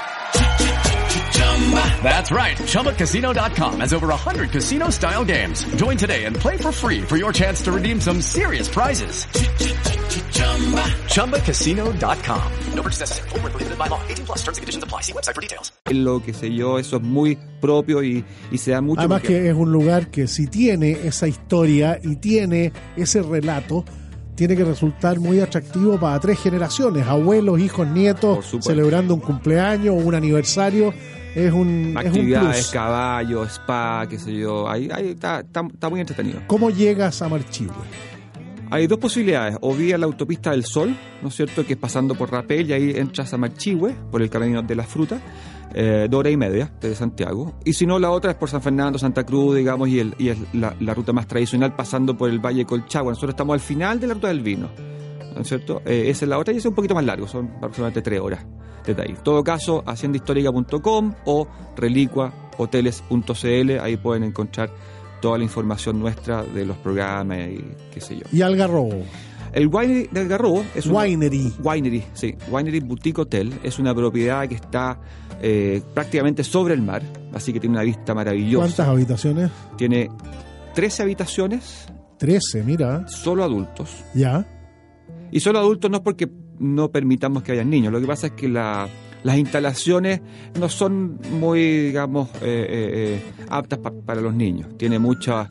That's right, ChumbaCasino.com has over 100 casino style games. Join today and play for free for your chance to redeem some serious prizes. ChumbaCasino.com. No purchase necessary. Void where prohibited by law. 18 plus terms and conditions apply. See website for details. Lo que sé yo, eso es muy propio y, y se da mucho. Además porque- que es un lugar que si tiene esa historia y tiene ese relato, tiene que resultar muy atractivo para tres generaciones, abuelos, hijos, nietos, celebrando un cumpleaños o un aniversario. Es un, es un actividades, caballo, spa, qué sé yo. Ahí, ahí está, está, está muy entretenido. ¿Cómo llegas a Marchihue? Hay dos posibilidades, o vía la autopista del Sol, ¿no es cierto? Que es pasando por Rapel y ahí entras a Marchihue, por el camino de la fruta, eh, dos horas y media desde Santiago. Y si no, la otra es por San Fernando, Santa Cruz, digamos, y, el, y es la, la ruta más tradicional pasando por el Valle Colchagua. Nosotros estamos al final de la ruta del vino, ¿no es cierto? Eh, esa es la otra y es un poquito más largo, son aproximadamente tres horas desde ahí. En todo caso, haciendahistórica.com o relicuahoteles.cl, ahí pueden encontrar toda la información nuestra de los programas y qué sé yo. Y Algarrobo. El Winery del Garrobo es una- Winery. Winery, sí. Winery Boutique Hotel es una propiedad que está eh, prácticamente sobre el mar, así que tiene una vista maravillosa. ¿Cuántas habitaciones? Tiene 13 habitaciones, 13, mira. solo adultos. Ya. Y solo adultos no es porque no permitamos que haya niños, lo que pasa es que la- las instalaciones no son muy, digamos, eh, eh, eh, aptas pa- para los niños. Tiene muchos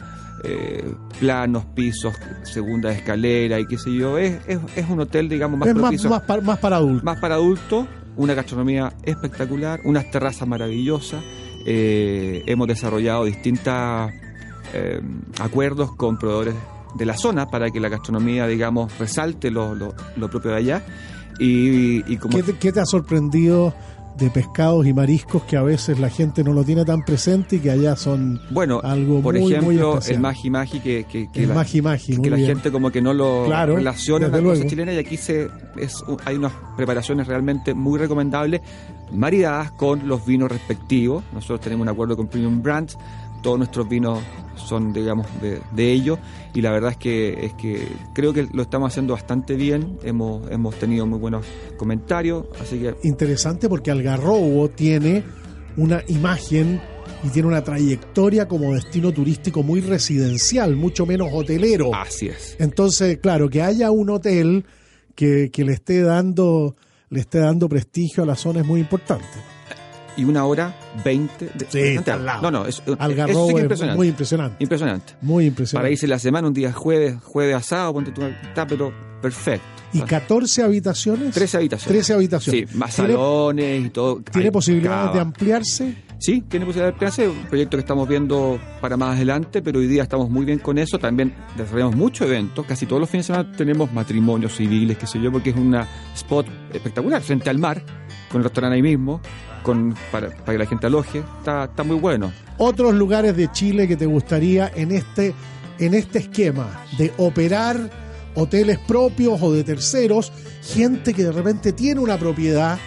planos, pisos, segunda escalera y qué sé yo. Es, es, es un hotel, digamos, más es más, propicio más, pa- más para adultos. más para adultos, una gastronomía espectacular, unas terrazas maravillosas. Hemos desarrollado distintos acuerdos con proveedores de la zona para que la gastronomía, digamos, resalte lo, lo- lo propio de allá. Y, y como ¿Qué te, qué te ha sorprendido de pescados y mariscos que a veces la gente no lo tiene tan presente y que allá son bueno, algo por muy, muy ejemplo, especial? el magi magi que, que, que El la, magi magi, que muy la gente como que no lo Claro, relaciona con la cosa chilena y aquí se es hay unas preparaciones realmente muy recomendables maridadas con los vinos respectivos nosotros tenemos un acuerdo con Premium Brands todos nuestros vinos son digamos de, de ellos y la verdad es que es que creo que lo estamos haciendo bastante bien hemos hemos tenido muy buenos comentarios así que Interesante porque Algarrobo tiene una imagen y tiene una trayectoria como destino turístico muy residencial, mucho menos hotelero. así es Entonces, claro, que haya un hotel que, que le esté dando le esté dando prestigio a la zona es muy importante. Y una hora veinte de, Sí, al lado. no no es, eso Algarrobo sí que es impresionante muy impresionante. impresionante Muy impresionante. para irse la semana, un día jueves, jueves asado, ponte tú, está pero perfecto. ¿Y O sea, 14 habitaciones? 13 habitaciones. 13 habitaciones. Sí, más ¿Tiene- salones y todo. ¿Tiene posibilidades cava. de ampliarse? Sí, tiene posibilidad de ampliarse. Un proyecto que estamos viendo para más adelante, pero hoy día estamos muy bien con eso. También desarrollamos muchos eventos. Casi todos los fines de semana tenemos matrimonios civiles, qué sé yo, porque es una spot espectacular frente al mar, con el restaurante ahí mismo, con, para, para que la gente aloje. Está, está muy bueno. otros lugares de Chile que te gustaría en este, en este esquema de operar hoteles propios o de terceros, gente que de repente tiene una propiedad,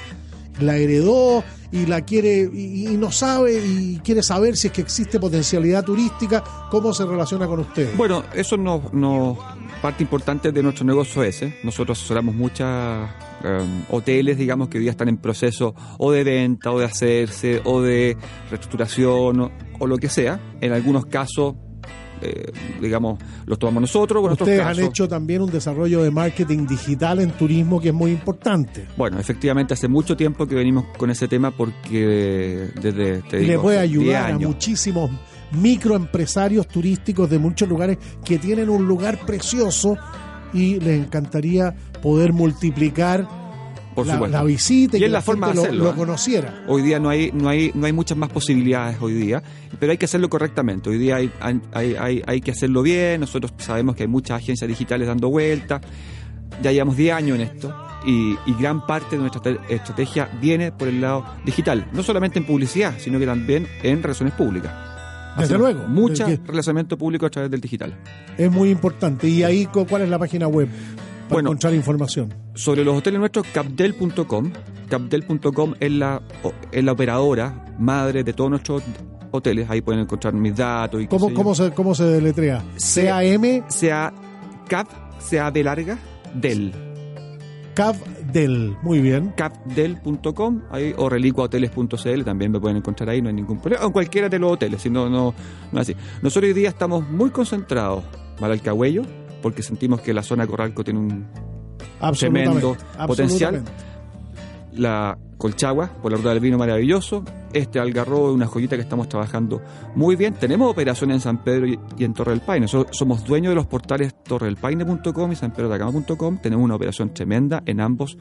la heredó y la quiere y, no sabe y quiere saber si es que existe potencialidad turística, cómo se relaciona con ustedes. Bueno, eso nos- parte importante de nuestro negocio es ese. Nosotros asesoramos muchas em, hoteles, digamos, que hoy día están en proceso o de venta, o de hacerse, o de reestructuración, o lo que sea. En algunos casos, eh, digamos, los tomamos nosotros, otros Ustedes han hecho también un desarrollo de marketing digital en turismo que es muy importante. Bueno, efectivamente, hace mucho tiempo que venimos con ese tema porque desde. Te y le digo, puede 10 ayudar a muchísimos microempresarios turísticos de muchos lugares que tienen un lugar precioso y les encantaría poder multiplicar Por la, supuesto. la visita y, Y que es la la forma gente de lo- hacerlo, lo, ¿eh? conociera. Hoy día no hay, no hay, no hay muchas más posibilidades hoy día, pero hay que hacerlo correctamente. Hoy día hay, hay, hay, hay que hacerlo bien. Nosotros sabemos que hay muchas agencias digitales dando vueltas. Ya llevamos 10 años en esto y, y gran parte de nuestra te- estrategia viene por el lado digital, no solamente en publicidad, sino que también en relaciones públicas. Desde Hacemos luego. Mucho relacionamiento público a través del digital. Es muy importante. ¿Y ahí cu- cuál es la página web para Bueno. encontrar información? Sobre los hoteles nuestros, capdel.com. Capdel.com es la, es la operadora madre de todos nuestros hoteles. Ahí pueden encontrar mis datos y ¿Cómo, cómo, se, ¿Cómo se deletrea? C-A-M, sea cap, sea de larga, del. CAVDEL. Muy bien. capdel.com ahí, o relicuahoteles.cl también me pueden encontrar ahí, no hay ningún problema. O en cualquiera de los hoteles, si no, no, no es así. Nosotros hoy día estamos muy concentrados para el Cagüello, porque sentimos que la zona Corralco tiene un tremendo potencial. La Colchagua, por la ruta del vino maravilloso. Este Algarrobo es una joyita que estamos trabajando muy bien. Tenemos operaciones en San Pedro y, y en Torre del Paine. So- somos dueños de los portales torredelpaine.com y sanpedrodacama.com. Tenemos una operación tremenda en ambos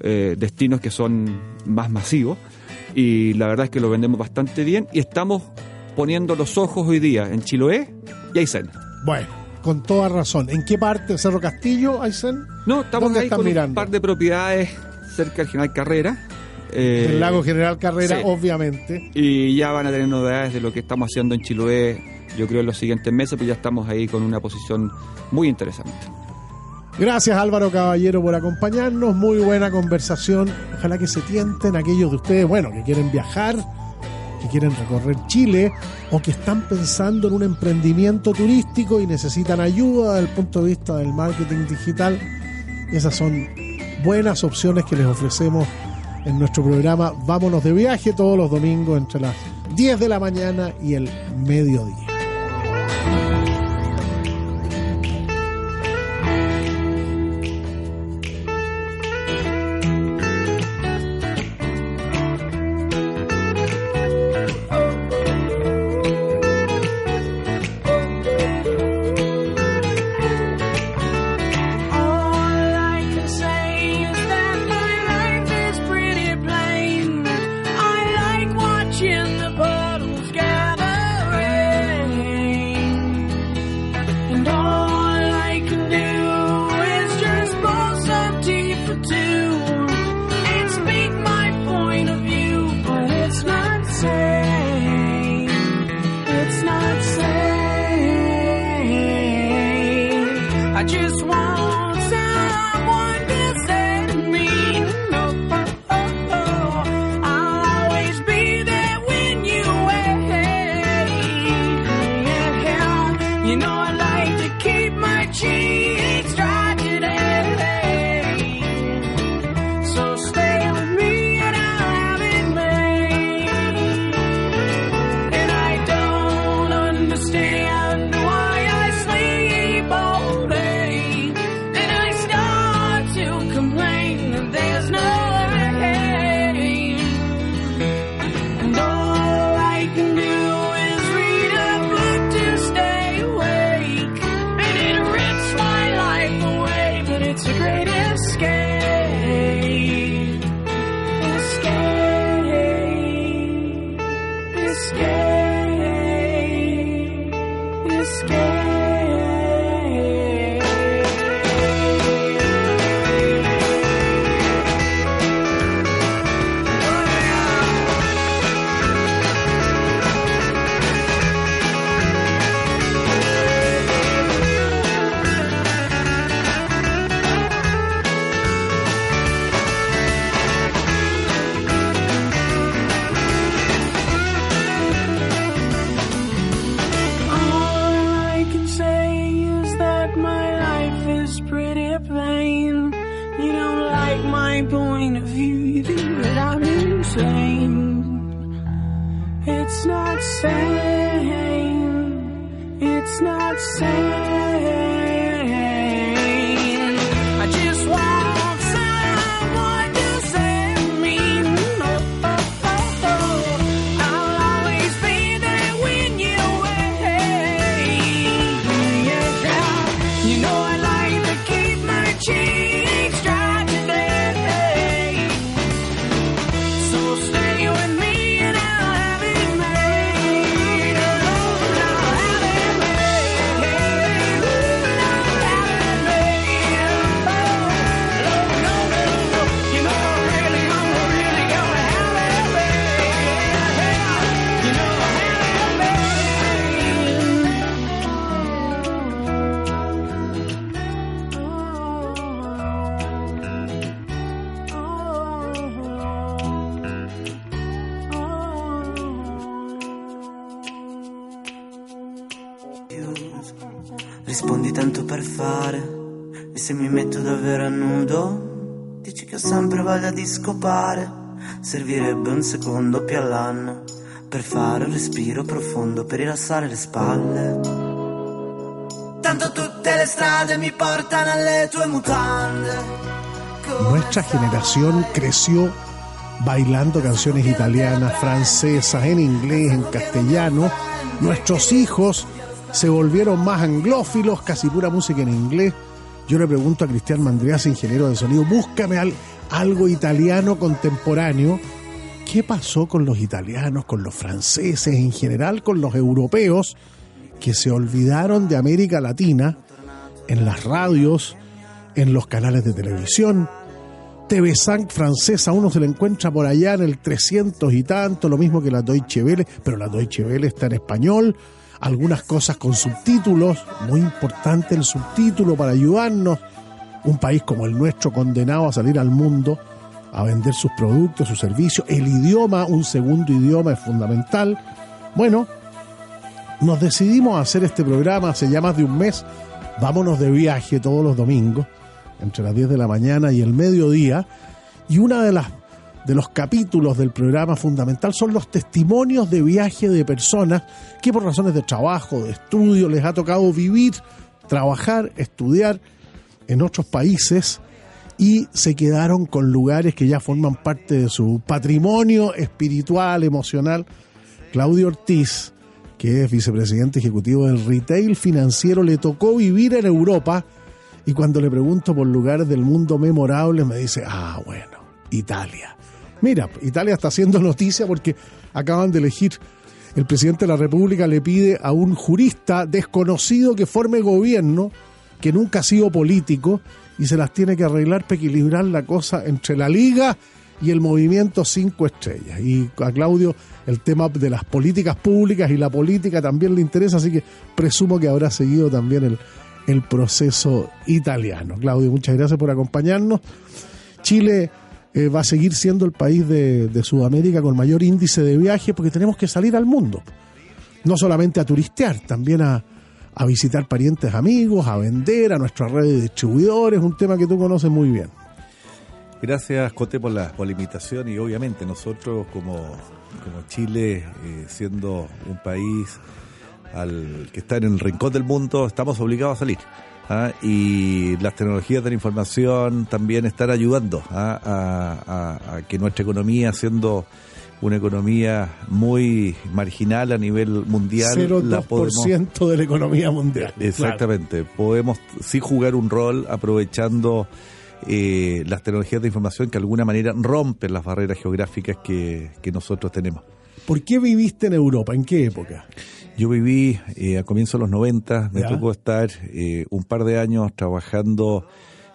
eh, destinos que son más masivos. Y la verdad es que lo vendemos bastante bien. Y estamos poniendo los ojos hoy día en Chiloé y Aysén. Bueno, con toda razón. ¿En qué parte? ¿Cerro Castillo, Aysen? No, estamos ¿Dónde ahí con mirando? un par de propiedades cerca del General Carrera. Eh, Del lago General Carrera, sí. obviamente. Y ya van a tener novedades de lo que estamos haciendo en Chiloé, yo creo en los siguientes meses, pues ya estamos ahí con una posición muy interesante. Gracias Álvaro Caballero por acompañarnos. Muy buena conversación. Ojalá que se tienten aquellos de ustedes, bueno, que quieren viajar, que quieren recorrer Chile o que están pensando en un emprendimiento turístico y necesitan ayuda desde el punto de vista del marketing digital. Esas son buenas opciones que les ofrecemos en nuestro programa Vámonos de viaje todos los domingos entre las 10 de la mañana y el mediodía. Nuestra generación creció bailando canciones italianas, francesas, en inglés, en castellano. Nuestros hijos se volvieron más anglófilos, casi pura música en inglés. Yo le pregunto a Cristian Mandreas, ingeniero de sonido, búscame al- algo italiano contemporáneo. ¿Qué pasó con los italianos, con los franceses, en general con los europeos, que se olvidaron de América Latina en las radios, en los canales de televisión? TV5 francesa, uno se la encuentra por allá en el 300 y tanto, lo mismo que la Deutsche Welle, pero la Deutsche Welle está en español, algunas cosas con subtítulos, muy importante el subtítulo para ayudarnos. Un país como el nuestro condenado a salir al mundo a vender sus productos, sus servicios, el idioma, un segundo idioma es fundamental. Bueno, nos decidimos a hacer este programa hace ya más de un mes. Vámonos de viaje todos los domingos, entre las 10 de la mañana y el mediodía. Y una de las de los capítulos del programa fundamental son los testimonios de viaje de personas que por razones de trabajo, de estudio, les ha tocado vivir, trabajar, estudiar en otros países y se quedaron con lugares que ya forman parte de su patrimonio espiritual, emocional. Claudio Ortiz, que es vicepresidente ejecutivo del retail financiero, le tocó vivir en Europa y cuando le pregunto por lugares del mundo memorables me dice, ah, bueno, Italia. Mira, Italia está haciendo noticia porque acaban de elegir, el presidente de la República le pide a un jurista desconocido que forme gobierno, que nunca ha sido político, y se las tiene que arreglar para equilibrar la cosa entre la liga y el movimiento cinco estrellas. Y a Claudio el tema de las políticas públicas y la política también le interesa, así que presumo que habrá seguido también el, el proceso italiano. Claudio, muchas gracias por acompañarnos. Chile eh, va a seguir siendo el país de, de Sudamérica con mayor índice de viaje porque tenemos que salir al mundo. No solamente a turistear, también a, a visitar parientes amigos, a vender, a nuestra red de distribuidores, un tema que tú conoces muy bien. Gracias, Cote, por la, por invitación y obviamente nosotros como, como Chile, eh, siendo un país al que está en el rincón del mundo, estamos obligados a salir. ¿Ah? Y las tecnologías de la información también están ayudando ¿ah? a, a- a que nuestra economía, siendo una economía muy marginal a nivel mundial, la podemos 0,2% de la economía mundial. Exactamente. Podemos sí jugar un rol aprovechando eh, las tecnologías de información que de alguna manera rompen las barreras geográficas que, que nosotros tenemos. ¿Por qué viviste en Europa? ¿En qué época? Yo viví eh, a comienzos de los 90, me Ya. tocó estar eh, un par de años trabajando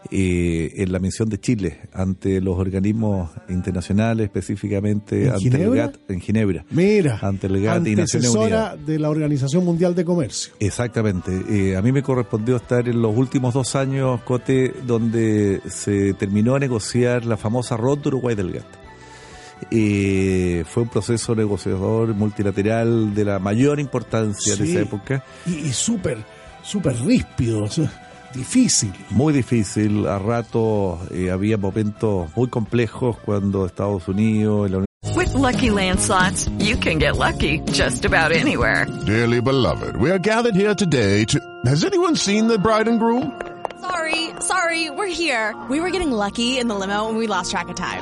eh, en la misión de Chile ante los organismos internacionales, específicamente ¿En ante Ginebra? el GATT en Ginebra. Mira, ante el GATT y Naciones Unidas. de la Organización Mundial de Comercio. Exactamente. Eh, a mí me correspondió estar en los últimos dos años, Cote, donde se terminó de negociar la famosa ronda Uruguay del GATT. Eh, fue un proceso negociador multilateral de la mayor importancia de Sí. esa época. Y, y súper, súper ríspido, o sea, difícil. Muy difícil, a ratos eh, había momentos muy complejos cuando Estados Unidos, la Unión With Lucky Land slots, you can get lucky just about anywhere. Dearly beloved, we are gathered here today to. Has anyone seen the bride and groom? Sorry, sorry, we're here. We were getting lucky in the limo and we lost track of time.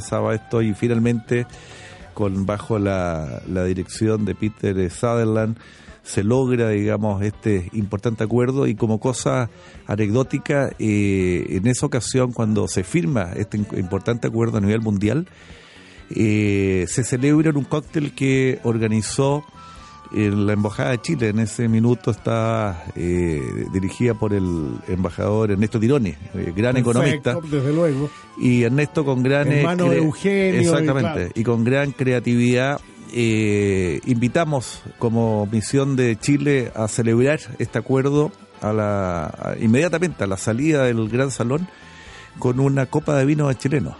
avanzaba esto y finalmente con bajo la, la dirección de Peter Sutherland, se logra, digamos, este importante acuerdo. Y como cosa anecdótica, eh, en esa ocasión cuando se firma este importante acuerdo a nivel mundial, eh, se celebra en un cóctel que organizó en la Embajada de Chile. En ese minuto estaba eh, dirigida por el embajador Ernesto Tironi, eh, gran economista. Desde luego. Y Ernesto con gran... eh, Hermano de cre- Eugenio, y Exactamente. claro. Y, con gran creatividad eh, invitamos como misión de Chile a celebrar este acuerdo a la, a- inmediatamente a la salida del Gran Salón con una copa de vino chileno.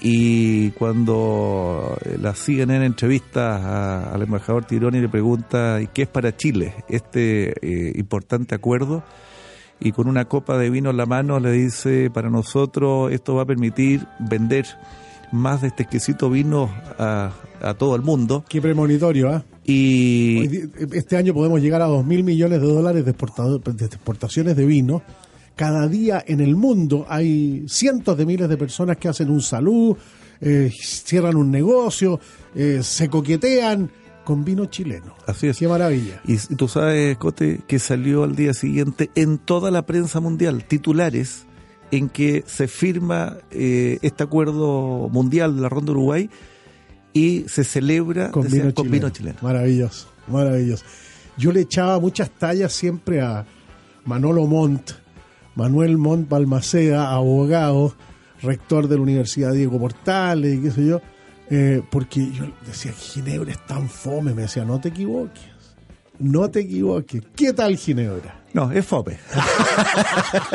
Y cuando eh, la siguen en entrevistas a- al embajador Tironi le pregunta ¿y qué es para Chile este eh, importante acuerdo? y con una copa de vino en la mano le dice, para nosotros esto va a permitir vender más de este exquisito vino a, a todo el mundo. Qué premonitorio, ¿ah? Y Este año podemos llegar a 2 mil millones de dólares de exportaciones de vino. Cada día en el mundo hay cientos de miles de personas que hacen un salud, eh, cierran un negocio, eh, se coquetean con vino chileno. así es. Qué maravilla. Y, tú sabes, Cote, que salió al día siguiente en toda la prensa mundial titulares en que se firma eh, este acuerdo mundial de la Ronda Uruguay y se celebra Con, vino, con chileno. vino chileno. Maravilloso, maravilloso. Yo le echaba muchas tallas siempre a Manolo Montt, Manuel Montt Balmaceda, abogado, rector de la Universidad Diego Portales, y qué sé yo, eh, porque yo decía, Ginebra es tan fome, me decía, no te equivoques, no te equivoques. ¿Qué tal Ginebra? No, es fome.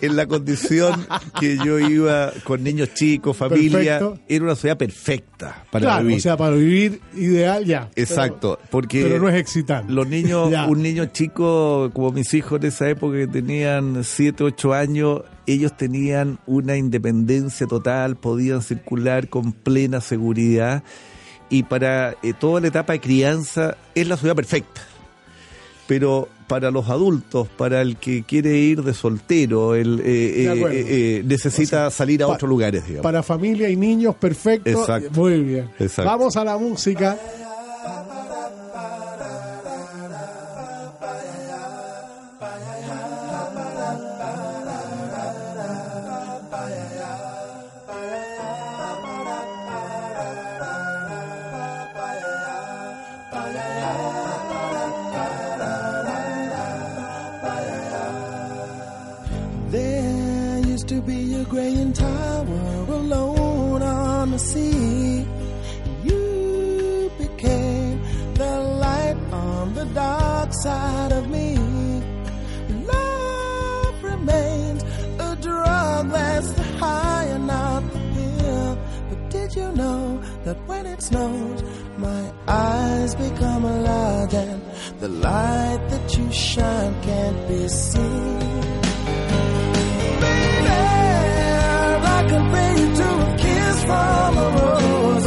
en la condición que yo iba con niños chicos, familia, Perfecto. era una ciudad perfecta para claro, vivir. o sea, para vivir ideal ya. Exacto, Pero- porque pero no es excitante. los niños, un niño chico como mis hijos en esa época que tenían 7, 8 años, ellos tenían una independencia total, podían circular con plena seguridad y para eh, toda la etapa de crianza es la ciudad perfecta. Pero para los adultos, para el que quiere ir de soltero, el, eh, De eh, eh, necesita salir a otros lugares, digamos. Para familia y niños, perfecto. Exacto. Muy bien. Exacto. Vamos a la música. Snows, my eyes become alive and the light that you shine can't be seen? Baby, I can pay you to a kiss from a rose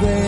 there.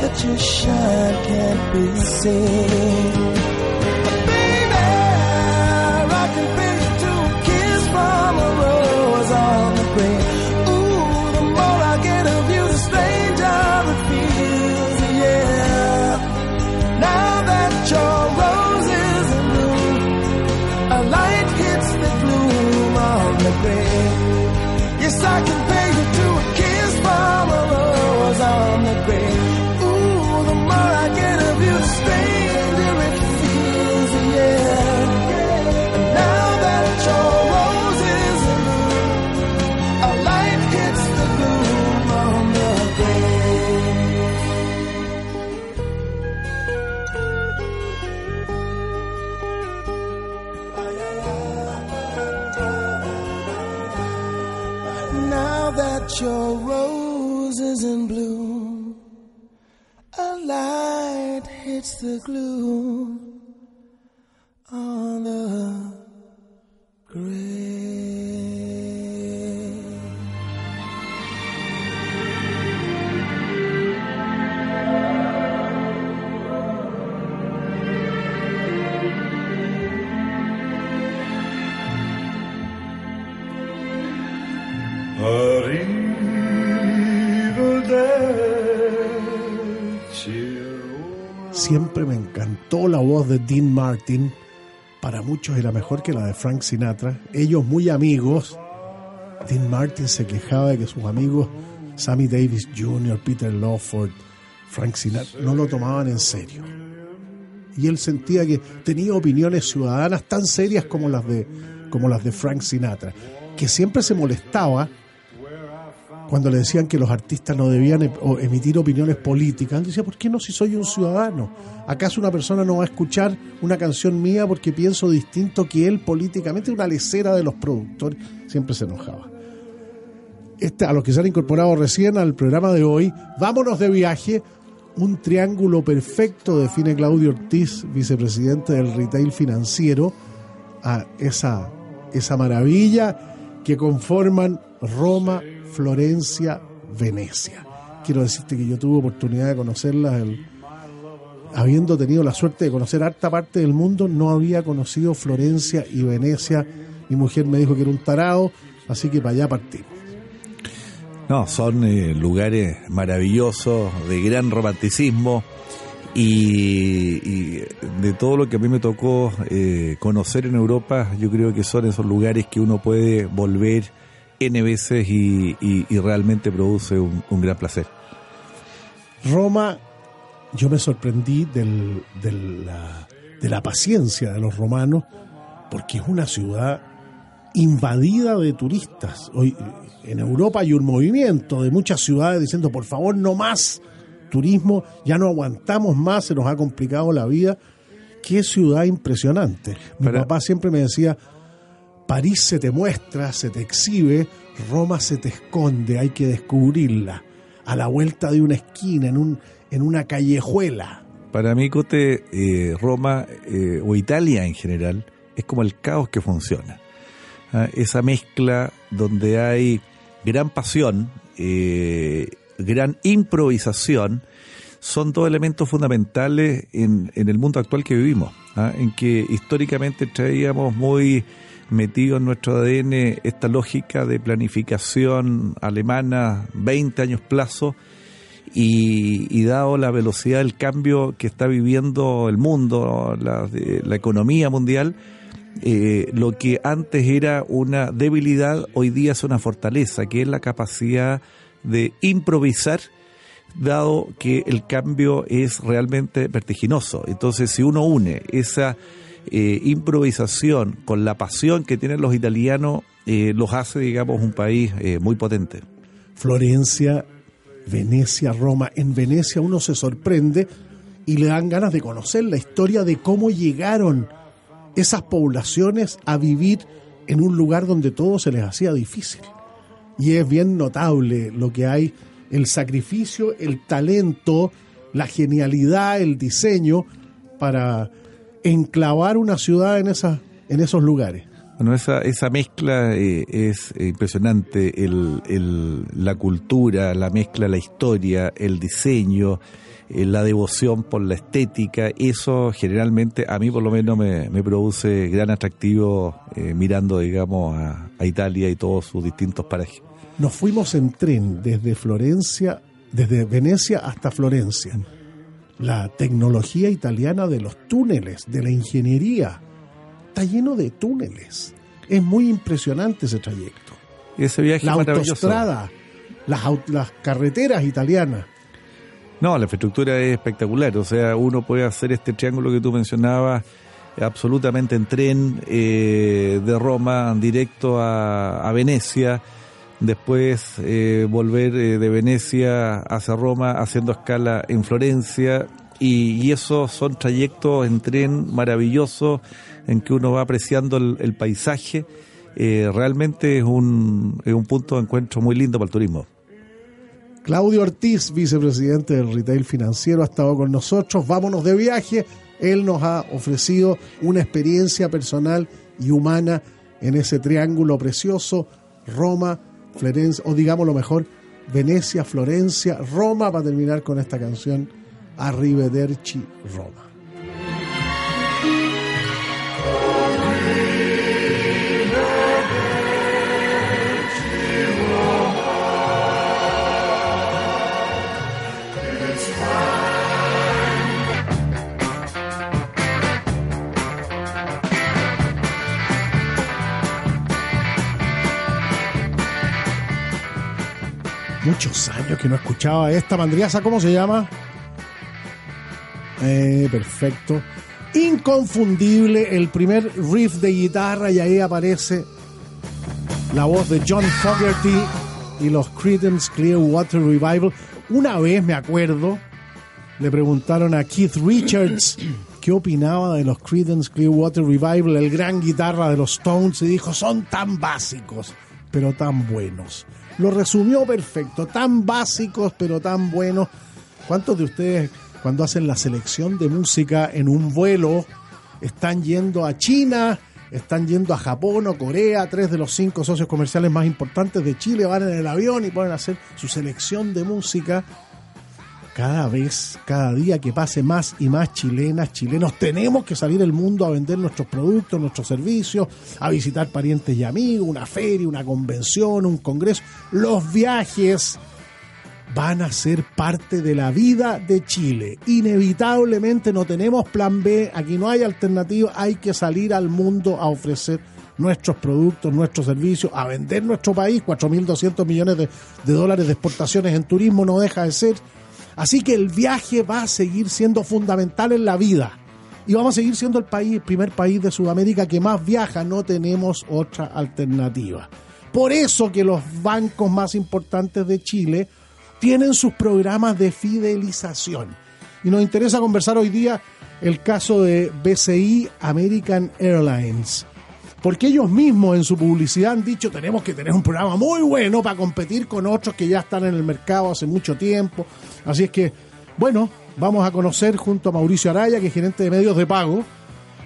that you shine can't be seen? De Dean Martin. Para muchos era mejor que la de Frank Sinatra. Ellos muy amigos. Dean Martin se quejaba de que sus amigos Sammy Davis Jr., Peter Lawford, Frank Sinatra no lo tomaban en serio. Y él sentía que tenía opiniones ciudadanas tan serias como las de, como las de Frank Sinatra, que siempre se molestaba cuando le decían que los artistas no debían o emitir opiniones políticas. Él decía, ¿por qué no si soy un ciudadano? ¿Acaso una persona no va a escuchar una canción mía porque pienso distinto que él políticamente? Una lecera de los productores. Siempre se enojaba. Este, a los que se han incorporado recién al programa de hoy, vámonos de viaje. Un triángulo perfecto define Claudio Ortiz, vicepresidente del retail financiero, a esa, esa maravilla que conforman Roma, Florencia, Venecia. Quiero decirte que yo tuve oportunidad de conocerla, el- habiendo tenido la suerte de conocer harta parte del mundo, no había conocido Florencia y Venecia. Mi mujer me dijo que era un tarado, así que para allá partimos. No, son eh, lugares maravillosos, de gran romanticismo y, y de todo lo que a mí me tocó eh, conocer en Europa, yo creo que son esos lugares que uno puede volver N veces y, y- y realmente produce un, un gran placer. Roma, yo me sorprendí del- del, la- de la paciencia de los romanos, porque es una ciudad invadida de turistas. Hoy en Europa hay un movimiento de muchas ciudades diciendo, por favor, no más turismo, ya no aguantamos más, se nos ha complicado la vida. Qué ciudad impresionante. Mi papá siempre me decía, París se te muestra, se te exhibe, Roma se te esconde, hay que descubrirla. A la vuelta de una esquina, en, un, en una callejuela. Para mí, Cote, eh, Roma eh, o Italia en general es como el caos que funciona. Ah, Esa mezcla donde hay gran pasión, eh, gran improvisación, son dos elementos fundamentales en, en el mundo actual que vivimos, ¿ah? en que históricamente traíamos muy metido en nuestro ADN esta lógica de planificación alemana, 20 años plazo, y, dado la velocidad del cambio que está viviendo el mundo, la, la economía mundial, eh, lo que antes era una debilidad, hoy día es una fortaleza, que es la capacidad de improvisar, dado que el cambio es realmente vertiginoso. Entonces, si uno une esa eh, improvisación con la pasión que tienen los italianos, eh, los hace, digamos, un país eh, muy potente. Florencia, Venecia, Roma. En Venecia uno se sorprende y le dan ganas de conocer la historia de cómo llegaron esas poblaciones a vivir en un lugar donde todo se les hacía difícil. Y es bien notable lo que hay, el sacrificio, el talento, la genialidad, el diseño para enclavar una ciudad en, esa, en esos lugares. Bueno, esa, esa mezcla eh, es impresionante, el, el- la cultura, la mezcla, la historia, el diseño, eh, la devoción por la estética, eso generalmente a mí por lo menos me, me produce gran atractivo eh, mirando, digamos, a, a Italia y todos sus distintos parajes. Nos fuimos en tren desde Florencia, desde Venecia hasta Florencia. La tecnología italiana de los túneles, de la ingeniería, está lleno de túneles. Es muy impresionante ese trayecto. Ese viaje La maravilloso. autostrada, las, las carreteras italianas. No, la infraestructura es espectacular. O sea, uno puede hacer este triángulo que tú mencionabas absolutamente en tren eh, de Roma directo a, a Venecia, después eh, volver eh, de Venecia hacia Roma haciendo escala en Florencia. Y, esos son trayectos en tren maravillosos en que uno va apreciando el, el paisaje. Eh, realmente es un, es un punto de encuentro muy lindo para el turismo. Claudio Ortiz, vicepresidente del retail financiero, ha estado con nosotros. Vámonos de viaje. Él nos ha ofrecido una experiencia personal y humana en ese triángulo precioso, Roma, Florencia, o digamos lo mejor, Venecia, Florencia, Roma, para terminar con esta canción, Arrivederci, Roma. Muchos años que no escuchaba esta mandriaza, ¿cómo se llama? Eh, perfecto. Inconfundible, el primer riff de guitarra y ahí aparece la voz de John Fogerty y los Creedence Clearwater Revival. Una vez me acuerdo, le preguntaron a Keith Richards qué opinaba de los Creedence Clearwater Revival, el gran guitarra de los Stones, y dijo, son tan básicos, pero tan buenos. Lo resumió perfecto, tan básicos, pero tan buenos. ¿Cuántos de ustedes, cuando hacen la selección de música en un vuelo, están yendo a China, están yendo a Japón o Corea, tres de los cinco socios comerciales más importantes de Chile van en el avión y pueden hacer su selección de música? Cada vez, cada día que pase más y más chilenas, chilenos, tenemos que salir al mundo a vender nuestros productos, nuestros servicios, a visitar parientes y amigos, una feria, una convención, un congreso. Los viajes van a ser parte de la vida de Chile. Inevitablemente no tenemos plan B, aquí no hay alternativa, hay que salir al mundo a ofrecer nuestros productos, nuestros servicios, a vender nuestro país, 4.200 millones de, de dólares de exportaciones en turismo no deja de ser. Así que el viaje va a seguir siendo fundamental en la vida. Y vamos a seguir siendo el país, primer país de Sudamérica que más viaja, no tenemos otra alternativa. Por eso que los bancos más importantes de Chile tienen sus programas de fidelización. Y nos interesa conversar hoy día el caso de BCI American Airlines. Porque ellos mismos en su publicidad han dicho tenemos que tener un programa muy bueno para competir con otros que ya están en el mercado hace mucho tiempo. Así es que, bueno, vamos a conocer junto a Mauricio Araya, que es gerente de medios de pago,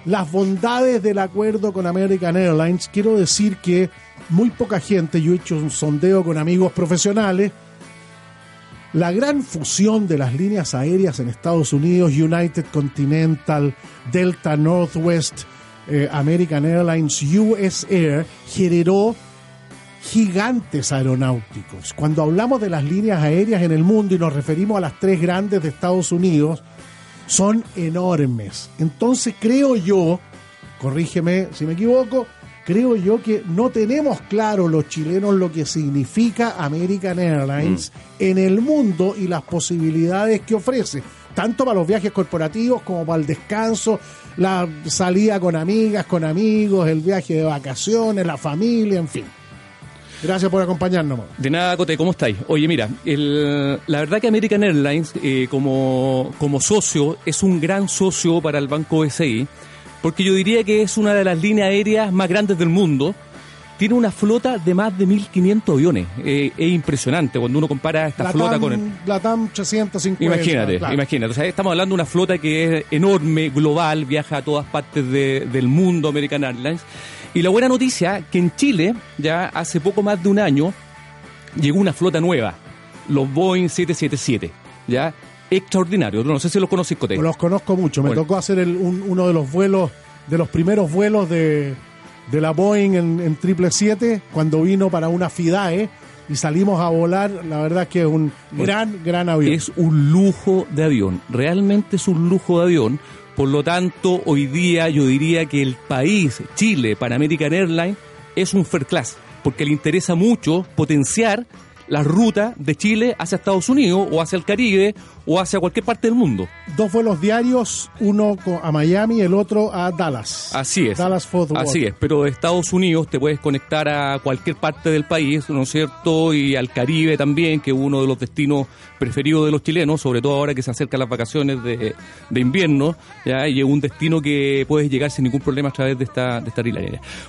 las bondades del acuerdo con American Airlines. Quiero decir que muy poca gente, yo he hecho un sondeo con amigos profesionales, la gran fusión de las líneas aéreas en Estados Unidos, United Continental, Delta Northwest, eh, American Airlines, US Air, generó gigantes aeronáuticos. Cuando hablamos de las líneas aéreas en el mundo y nos referimos a las tres grandes de Estados Unidos, son enormes. Entonces creo yo, corrígeme si me equivoco, creo yo que no tenemos claro los chilenos lo que significa American Airlines en el mundo y las posibilidades que ofrece, tanto para los viajes corporativos como para el descanso, la salida con amigas, con amigos, el viaje de vacaciones, la familia, en fin. Gracias por acompañarnos. De nada, Cote, ¿cómo estáis? Oye, mira, el- la verdad que American Airlines eh, como, como socio es un gran socio para el Banco BCI, porque yo diría que es una de las líneas aéreas más grandes del mundo. Tiene una flota de más de 1.500 aviones. Eh, es impresionante cuando uno compara esta flota con el... la TAM 350. Imagínate, claro. imagínate. O sea, estamos hablando de una flota que es enorme, global, viaja a todas partes de- del mundo, American Airlines. Y la buena noticia, que en Chile, ya hace poco más de un año, llegó una flota nueva, los Boeing 777, ya extraordinario. No sé si los conocéis, Cote. Los conozco mucho. Me Bueno. tocó hacer el- un- uno de los vuelos, de los primeros vuelos de, de la Boeing en, en 777, cuando vino para una FIDAE y salimos a volar. La verdad que es un gran, gran avión. Es un lujo de avión, realmente es un lujo de avión. Por lo tanto, hoy día yo diría que el país, Chile, para American Airlines, es un fair class, porque le interesa mucho potenciar la ruta de Chile hacia Estados Unidos o hacia el Caribe o hacia cualquier parte del mundo. Dos vuelos diarios, uno a Miami, el otro a Dallas. Así es. Dallas Fort Worth. Así es, pero de Estados Unidos te puedes conectar a cualquier parte del país, ¿no es cierto? Y al Caribe también, que es uno de los destinos preferidos de los chilenos, sobre todo ahora que se acercan las vacaciones de, de invierno, ¿ya? y es un destino que puedes llegar sin ningún problema a través de esta, de esta.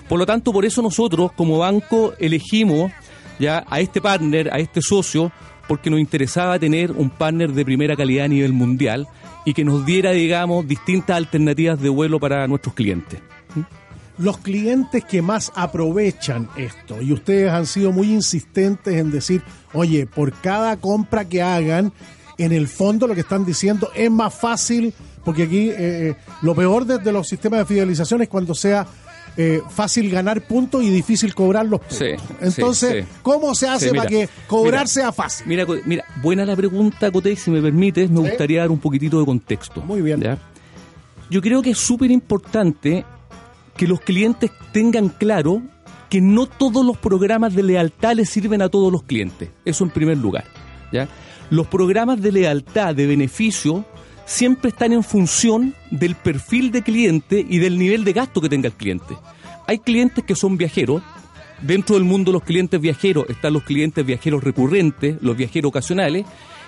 Por lo tanto, por eso nosotros como banco elegimos ya a este partner, a este socio, porque nos interesaba tener un partner de primera calidad a nivel mundial y que nos diera, digamos, distintas alternativas de vuelo para nuestros clientes. los clientes que más aprovechan esto, y ustedes han sido muy insistentes en decir, oye, por cada compra que hagan, en el fondo lo que están diciendo es más fácil, porque aquí eh, eh, lo peor de, de los sistemas de fidelización es cuando sea eh, fácil ganar puntos y difícil cobrar los puntos. Sí, Entonces, sí, sí. ¿cómo se hace mira, para que cobrar mira, sea fácil? Mira, mira, buena la pregunta, Cote, si me permites, me gustaría dar un poquitito de contexto. Muy bien. Yo creo que es súper importante que los clientes tengan claro que no todos los programas de lealtad les sirven a todos los clientes. Eso en primer lugar. ¿ya? Los programas de lealtad, de beneficio, siempre están en función del perfil de cliente y del nivel de gasto que tenga el cliente. Hay clientes que son viajeros. Dentro del mundo de los clientes viajeros están los clientes viajeros recurrentes, los viajeros ocasionales,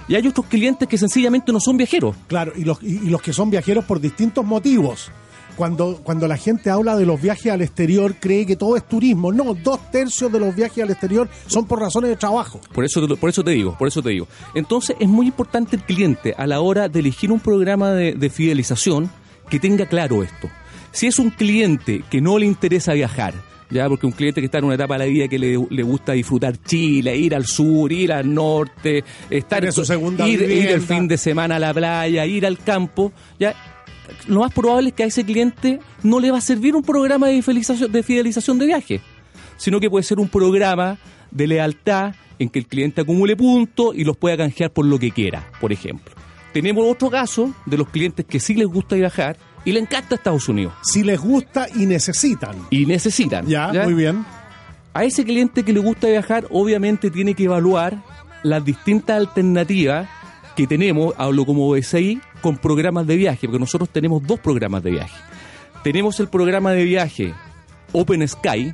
y hay otros clientes que sencillamente no son viajeros. Claro, y los, y, los que son viajeros por distintos motivos. Cuando, cuando la gente habla de los viajes al exterior, cree que todo es turismo. No, dos tercios de los viajes al exterior son por razones de trabajo. Por eso, por eso te digo, por eso te digo. Entonces es muy importante el cliente a la hora de elegir un programa de, de fidelización que tenga claro esto. Si es un cliente que no le interesa viajar, ya porque un cliente que está en una etapa de la vida que le, le gusta disfrutar Chile, ir al sur, ir al norte, estar Tiene su segunda ir, ir el fin de semana a la playa, ir al campo, ya lo más probable es que a ese cliente no le va a servir un programa de fidelización de, fidelización de viaje, sino que puede ser un programa de lealtad en que el cliente acumule puntos y los pueda canjear por lo que quiera, por ejemplo. Tenemos otro caso de los clientes que sí les gusta viajar y le encanta Estados Unidos. Si les gusta y necesitan. Y necesitan. Ya, muy bien. A ese cliente que le gusta viajar, obviamente tiene que evaluar las distintas alternativas que tenemos, hablo como BCI, con programas de viaje, porque nosotros tenemos dos programas de viaje. Tenemos el programa de viaje Open Sky,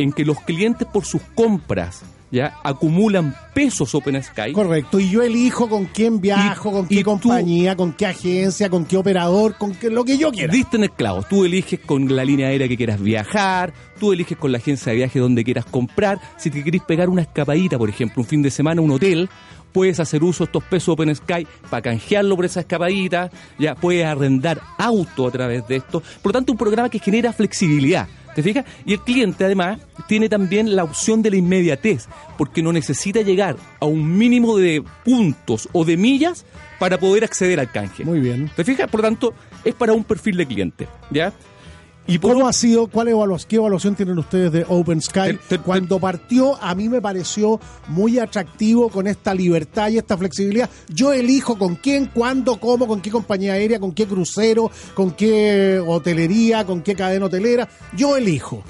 en que los clientes por sus compras ya acumulan pesos Open Sky. Correcto, y yo elijo con quién viajo, con qué compañía, con qué agencia, con qué operador, con qué, lo que yo quiera. Diste en el clavo. Tú eliges con la línea aérea que quieras viajar, tú eliges con la agencia de viaje donde quieras comprar. Si te querés pegar una escapadita, por ejemplo, un fin de semana un hotel, puedes hacer uso de estos pesos Open Sky para canjearlo por esa escapadita. Ya puedes arrendar auto a través de esto. Por lo tanto, un programa que genera flexibilidad. ¿Te fijas? Y el cliente además tiene también la opción de la inmediatez, porque no necesita llegar a un mínimo de puntos o de millas para poder acceder al canje. Muy bien. ¿Te fijas? Por lo tanto, es para un perfil de cliente. ¿Ya? ¿Y cómo ha sido, cuál evaluación, qué evaluación tienen ustedes de Open Sky? Cuando partió, a mí me pareció muy atractivo con esta libertad y esta flexibilidad. Yo elijo con quién, cuándo, cómo, con qué compañía aérea, con qué crucero, con qué hotelería, con qué cadena hotelera. Yo elijo.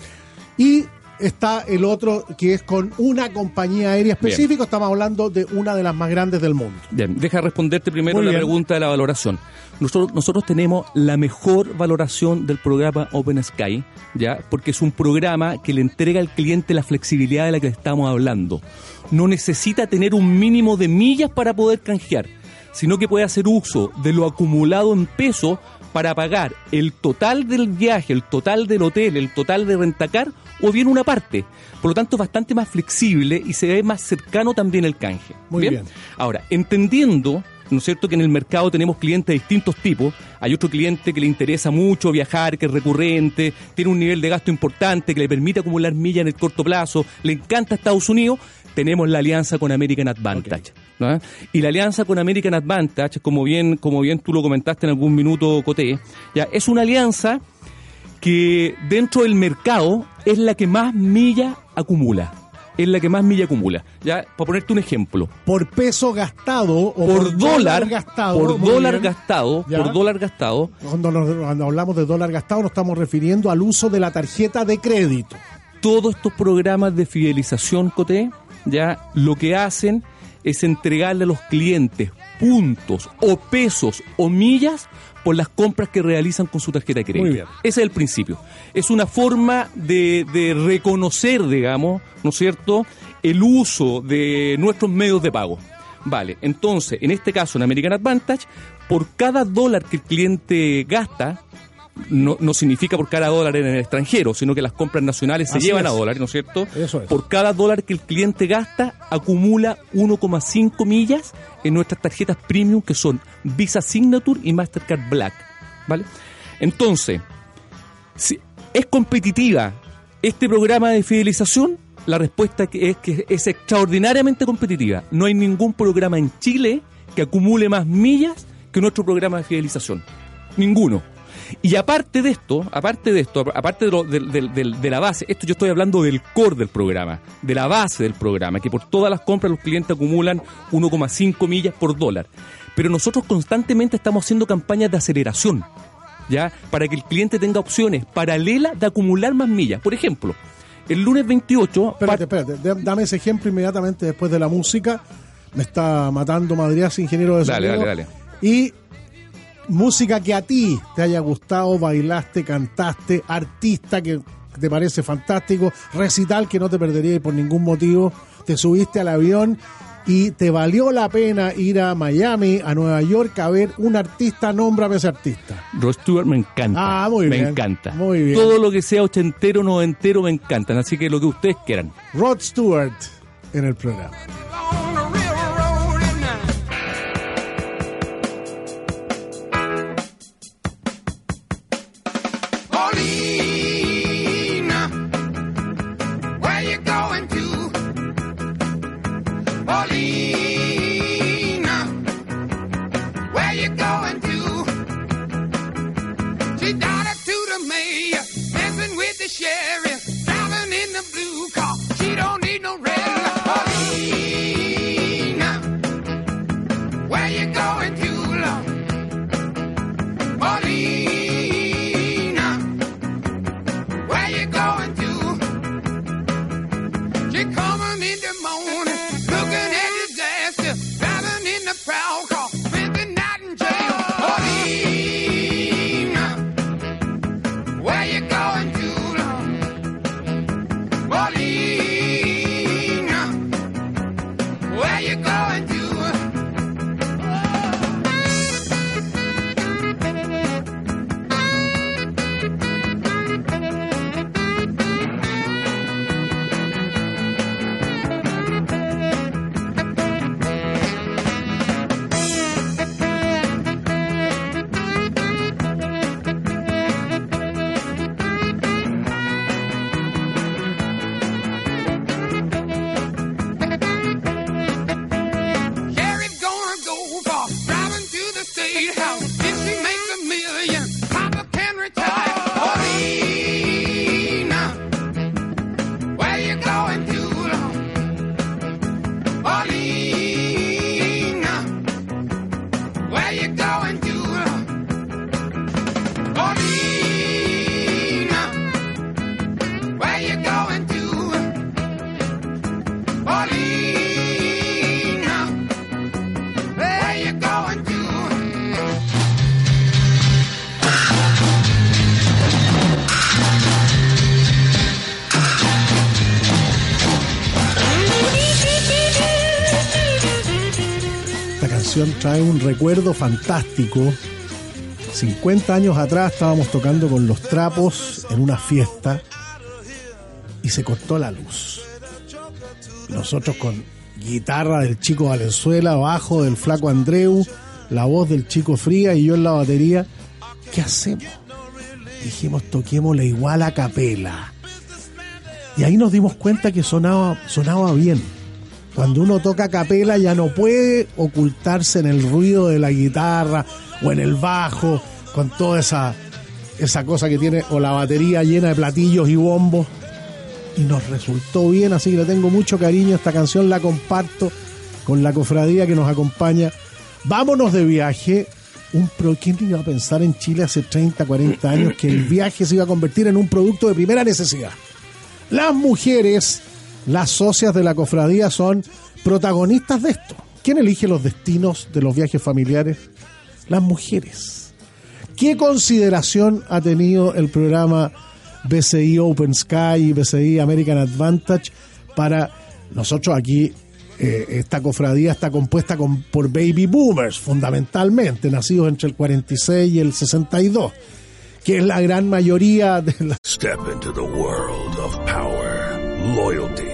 Y está el otro que es con una compañía aérea Bien. específica. Estamos hablando de una de las más grandes del mundo. Bien, deja responderte primero Muy la bien. pregunta de la valoración. Nosotros, nosotros tenemos la mejor valoración del programa Open Sky, ¿ya? Porque es un programa que le entrega al cliente la flexibilidad de la que estamos hablando. No necesita tener un mínimo de millas para poder canjear, sino que puede hacer uso de lo acumulado en peso para pagar el total del viaje, el total del hotel, el total de rentacar o bien una parte. Por lo tanto, es bastante más flexible y se ve más cercano también el canje. Muy bien. Ahora, entendiendo, ¿no es cierto?, que en el mercado tenemos clientes de distintos tipos. Hay otro cliente que le interesa mucho viajar, que es recurrente, tiene un nivel de gasto importante, que le permite acumular millas en el corto plazo, le encanta Estados Unidos. Tenemos la alianza con American Advantage. ¿no? Y la alianza con American Advantage, como bien, como bien tú lo comentaste en algún minuto, Coté, ya, es una alianza que dentro del mercado es la que más milla acumula. Es la que más milla acumula. Ya, para ponerte un ejemplo. Por peso gastado o Por, dólar, gastado. por dólar bien. gastado, Ya. por dólar gastado, Cuando, nos- cuando hablamos de dólar gastado nos estamos refiriendo al uso de la tarjeta de crédito. todos estos programas de fidelización, Coté, ya lo que hacen es entregarle a los clientes puntos o pesos o millas por las compras que realizan con su tarjeta de crédito. Muy bien. Ese es el principio. Es una forma de, de reconocer, digamos, ¿no es cierto?, el uso de nuestros medios de pago. Vale, entonces, en este caso, en American Advantage, por cada dólar que el cliente gasta, no, no significa por cada dólar en el extranjero, sino que las compras nacionales se Así llevan es. a dólares, ¿no es cierto? Eso es. Por cada dólar que el cliente gasta, acumula 1,5 millas en nuestras tarjetas premium que son Visa Signature y Mastercard Black. ¿Vale? Entonces, si es competitiva este programa de fidelización, la respuesta es que es extraordinariamente competitiva. No hay ningún programa en Chile que acumule más millas que nuestro programa de fidelización. Ninguno. Y aparte de esto, aparte de esto, aparte de, lo- del- de la base, esto yo estoy hablando del core del programa, de la base del programa, que por todas las compras los clientes acumulan 1,5 millas por dólar. Pero nosotros constantemente estamos haciendo campañas de aceleración, ¿ya? Para que el cliente tenga opciones paralelas de acumular más millas. Por ejemplo, el lunes 28... Espérate, espérate, dame ese ejemplo inmediatamente después de la música. Me está matando Madriaz, ingeniero de Dale, sonido. dale, dale. Y música que a ti te haya gustado, bailaste, cantaste, artista que te parece fantástico, recital que no te perderías por ningún motivo, te subiste al avión y te valió la pena ir a Miami, a Nueva York a ver un artista, nómbrame ese artista. Rod Stewart me encanta. Ah, muy me bien. encanta. Muy bien. Todo lo que sea ochentero, noventero me encantan. Así que lo que ustedes quieran. Rod Stewart en el programa. Paulina, where you going to? Paulina, recuerdo fantástico. 50 años atrás estábamos tocando con los trapos en una fiesta y se cortó la luz. Nosotros con guitarra del chico Valenzuela, bajo del flaco Andreu, la voz del chico Fría y yo en la batería. ¿Qué hacemos? Dijimos, toquémosle igual a capela. Y ahí nos dimos cuenta que sonaba, sonaba bien. Cuando uno toca capela ya no puede ocultarse en el ruido de la guitarra o en el bajo, con toda esa, esa cosa que tiene, o la batería llena de platillos y bombos. Y nos resultó bien, así que le tengo mucho cariño. Esta canción la comparto con la cofradía que nos acompaña. Vámonos de viaje. Un ¿Quién iba a pensar en Chile hace 30, 40 años que el viaje se iba a convertir en un producto de primera necesidad? Las mujeres, las socias de la cofradía, son protagonistas de esto. ¿Quién elige los destinos de los viajes familiares? Las mujeres. ¿Qué consideración ha tenido el programa BCI Open Sky y BCI American Advantage para nosotros aquí? eh, esta cofradía está compuesta con, por baby boomers, fundamentalmente, nacidos entre el 46 y el 62, que es la gran mayoría de la Step into the world of power, loyalty,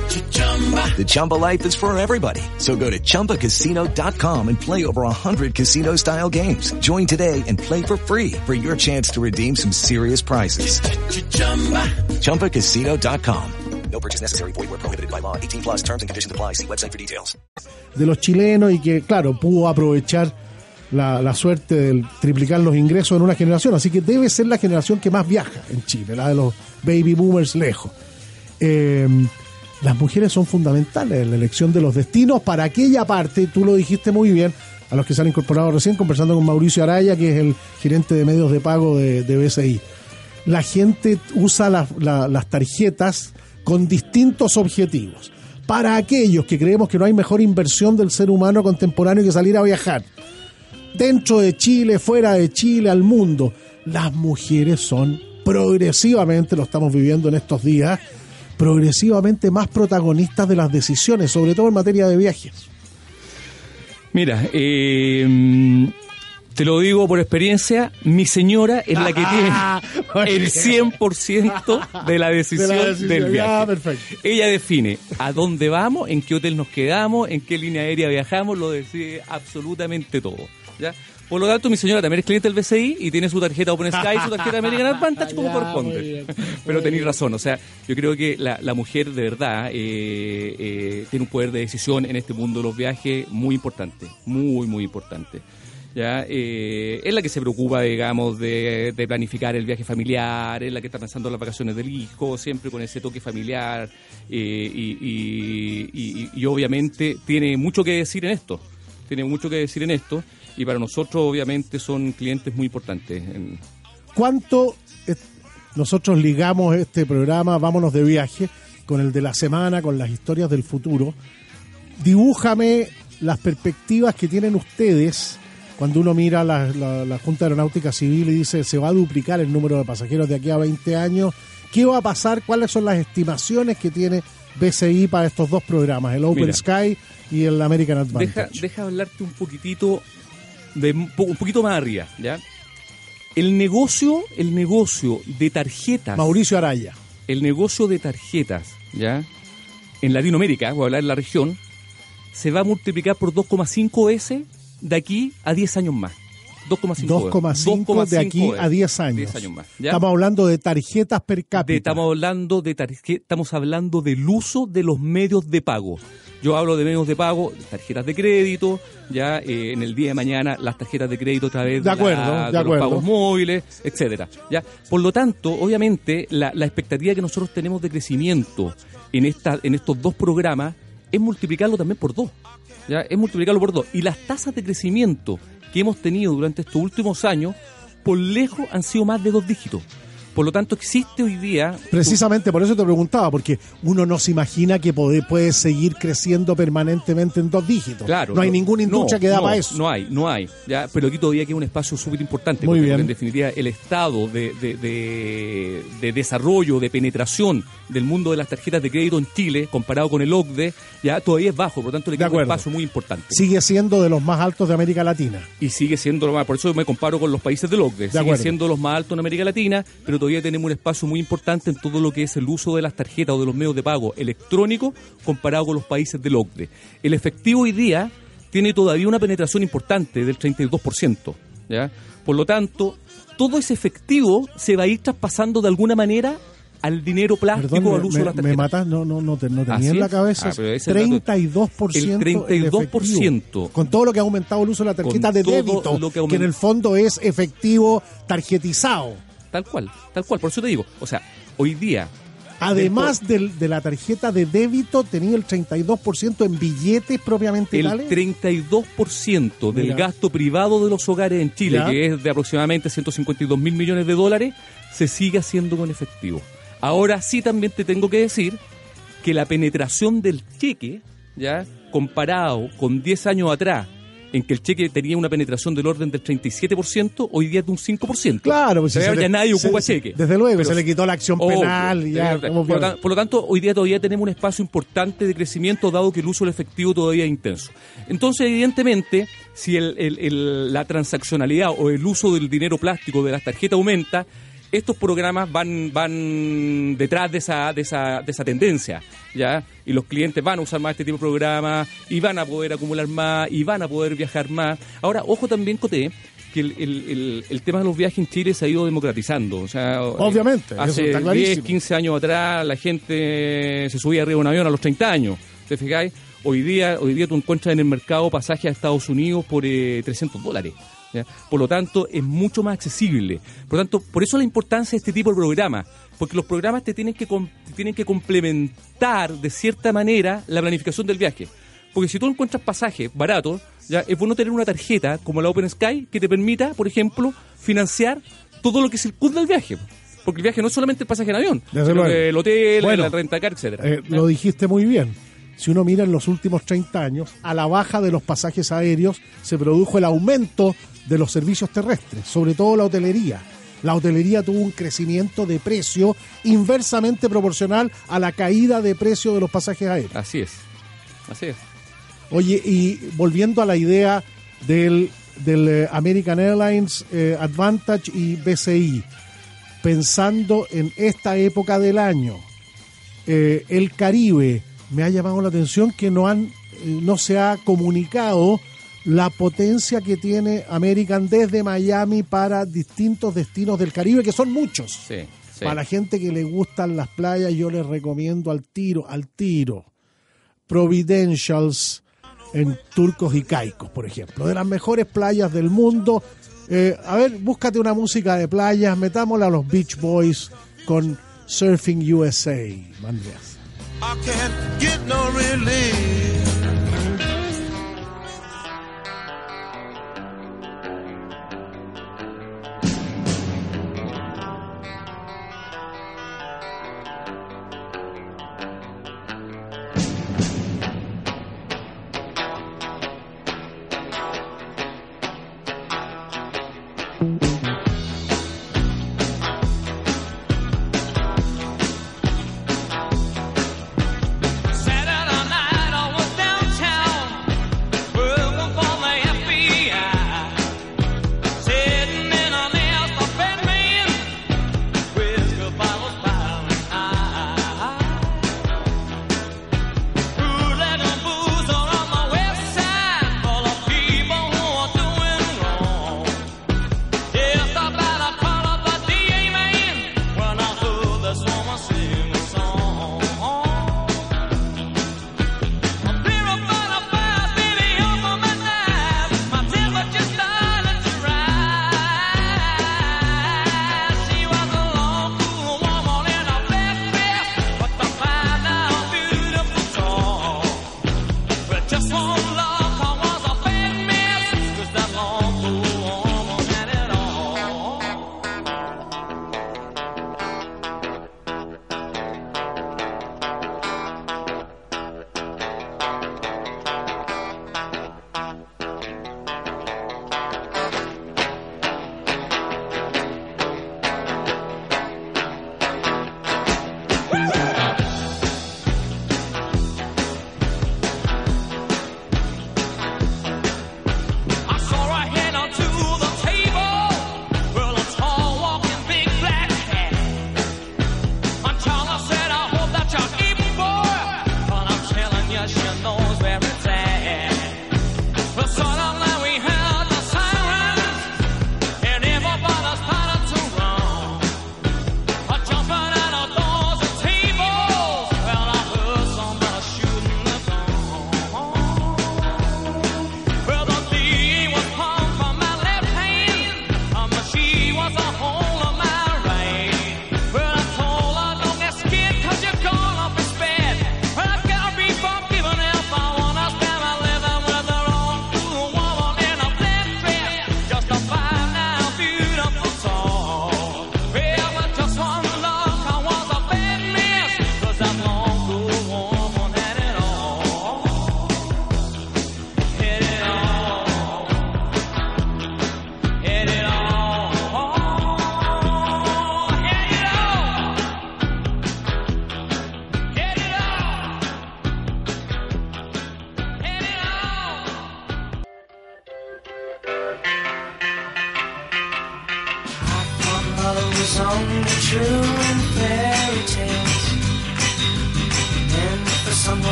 The Chumba life is for everybody. So go to ChumbaCasino.com and play over 100 casino-style games. Join today and play for free for your chance to redeem some serious prizes. ChumbaCasino.com. No purchase necessary. Void where prohibited by law. 18 plus terms and conditions apply. See website for details. de los chilenos y que, claro, pudo aprovechar la, la suerte de triplicar los ingresos en una generación. Así que debe ser la generación que más viaja en Chile, la de los baby boomers lejos. Eh, las mujeres son fundamentales en la elección de los destinos para aquella parte, tú lo dijiste muy bien, a los que se han incorporado recién, conversando con Mauricio Araya, que es el gerente de medios de pago de, de BCI. La gente usa la- la- las tarjetas con distintos objetivos. Para aquellos que creemos que no hay mejor inversión del ser humano contemporáneo que salir a viajar, dentro de Chile, fuera de Chile, al mundo, las mujeres son progresivamente, lo estamos viviendo en estos días, progresivamente más protagonistas de las decisiones, sobre todo en materia de viajes. Mira, eh, te lo digo por experiencia, mi señora es la que tiene el 100% de la decisión, De la decisión, del viaje. perfecto. Ella define a dónde vamos, en qué hotel nos quedamos, en qué línea aérea viajamos, lo decide absolutamente todo. ¿ya? Por lo tanto, mi señora también es cliente del BCI y tiene su tarjeta Open Sky, su tarjeta American Advantage como corresponde. bien. Pero tenéis razón, o sea, yo creo que la, la mujer de verdad eh, eh, tiene un poder de decisión en este mundo de los viajes muy importante, muy, muy importante. ¿ya? Eh, es la que se preocupa, digamos, de, de planificar el viaje familiar, es la que está pensando en las vacaciones del hijo, siempre con ese toque familiar eh, y, y- y- y obviamente tiene mucho que decir en esto, tiene mucho que decir en esto y para nosotros obviamente son clientes muy importantes. ¿Cuánto eh, nosotros ligamos este programa, vámonos de viaje, con el de la semana, con las historias del futuro? Dibújame las perspectivas que tienen ustedes cuando uno mira la, la- la Junta Aeronáutica Civil y dice se va a duplicar el número de pasajeros de aquí a 20 años. ¿Qué va a pasar? ¿Cuáles son las estimaciones que tiene BCI para estos dos programas, el Open Mira. Sky y el American Advantage? Deja, deja hablarte un poquitito de un po- un poquito más arriba, ¿ya? El negocio, el negocio de tarjetas. Mauricio Araya. El negocio de tarjetas, ¿ya? En Latinoamérica, voy a hablar en la región, se va a multiplicar por 2,5 veces de aquí a 10 años más. 2,5 2,5 de aquí a 10 años. 10 años más. ¿ya? Estamos hablando de tarjetas per De- cápita. estamos hablando de estamos hablando del uso de los medios de pago. Yo hablo de medios de pago, tarjetas de crédito, ya eh, en el día de mañana las tarjetas de crédito a través De acuerdo, la- de los acuerdo. pagos móviles, etcétera. Ya, por lo tanto, obviamente la, la expectativa que nosotros tenemos de crecimiento en esta en estos dos programas es multiplicarlo también por dos. Ya, es multiplicarlo por dos. Y las tasas de crecimiento que hemos tenido durante estos últimos años, por lejos han sido más de dos dígitos. Por lo tanto, existe hoy día Precisamente por eso te preguntaba, porque uno no se imagina que puede, puede seguir creciendo permanentemente en dos dígitos. Claro, no hay ninguna industria no, que da no, para eso. No hay, no hay. ¿ya? Pero aquí todavía queda un espacio súper importante. Muy porque, bien. En definitiva, el estado de, de- de- de desarrollo, de penetración del mundo de las tarjetas de crédito en Chile, comparado con el OCDE, ya todavía es bajo. Por lo tanto, le queda un espacio muy importante. Sigue siendo de los más altos de América Latina. Y sigue siendo lo más, por eso me comparo con los países del OCDE. sigue acuerdo. siendo los más altos en América Latina, pero todavía tenemos un espacio muy importante en todo lo que es el uso de las tarjetas o de los medios de pago electrónicos comparado con los países del OCDE. El efectivo hoy día tiene todavía una penetración importante del 32%. ¿ya? Por lo tanto, todo ese efectivo se va a ir traspasando de alguna manera al dinero plástico, Perdón, al me, uso de las me, tarjetas. me matas, no, no, no, te, no tenía en la cabeza. Ah, pero ese es el dato. 32%. El en 32%. efectivo. Con todo lo que ha aumentado el uso de la tarjeta de débito, que que, en el fondo es efectivo tarjetizado. Tal cual, tal cual. Por eso te digo, o sea, hoy día Además de la tarjeta de débito, tenía el 32% en billetes propiamente El tales. 32% del Mira. gasto privado de los hogares en Chile, Ya. que es de aproximadamente 152 mil millones de dólares, se sigue haciendo con efectivo. Ahora sí también te tengo que decir que la penetración del cheque, ya comparado con 10 años atrás, en que el cheque tenía una penetración del orden del 37%, hoy día es de un 5%. Claro, pues, si ya le- nadie se- ocupa se- cheque. Desde luego, Pero- se le quitó la acción Obvio, penal y ya. por, lo visto. tan- por lo tanto, hoy día todavía tenemos un espacio importante de crecimiento, dado que el uso del efectivo todavía es intenso. Entonces, evidentemente, si el- el- el- la transaccionalidad o el uso del dinero plástico de las tarjetas aumenta, estos programas van, van detrás de esa, de, esa, de esa tendencia, ¿ya? Y los clientes van a usar más este tipo de programas, y van a poder acumular más, y van a poder viajar más. Ahora, ojo también, Coté, que el, el- el- el tema de los viajes en Chile se ha ido democratizando. O sea, Obviamente, eso hace está 10, clarísimo. 15 años atrás la gente se subía arriba de un avión a los 30 años. ¿Te fijáis? Hoy día, hoy día tú encuentras en el mercado pasajes a Estados Unidos por eh, 300 dólares. ¿Ya? Por lo tanto, es mucho más accesible. Por lo tanto, por eso la importancia de este tipo de programa. Porque los programas te tienen que, te tienen que complementar de cierta manera la planificación del viaje. Porque si tú encuentras pasajes baratos, ya es bueno tener una tarjeta como la Open Sky que te permita, por ejemplo, financiar todo lo que circunda el viaje. Porque el viaje no es solamente el pasaje en avión, Desde sino que el hotel, Bueno, la rentacar, etcétera. Eh, lo dijiste muy bien. Si uno mira en los últimos 30 años, a la baja de los pasajes aéreos se produjo el aumento de los servicios terrestres, sobre todo la hotelería. La hotelería tuvo un crecimiento de precio inversamente proporcional a la caída de precio de los pasajes aéreos. Así es. Así es. Oye, y volviendo a la idea del, del eh, American Airlines eh, Advantage y BCI, pensando en esta época del año, eh, el Caribe, me ha llamado la atención que no, han, no se ha comunicado la potencia que tiene American desde Miami para distintos destinos del Caribe, que son muchos. Sí, sí. Para la gente que le gustan las playas, yo les recomiendo al tiro, al tiro. Providentials en Turcos y Caicos, por ejemplo, de las mejores playas del mundo. Eh, a ver, búscate una música de playas, metámosla a los Beach Boys con Surfing USA, Andreas. I can't get no relief.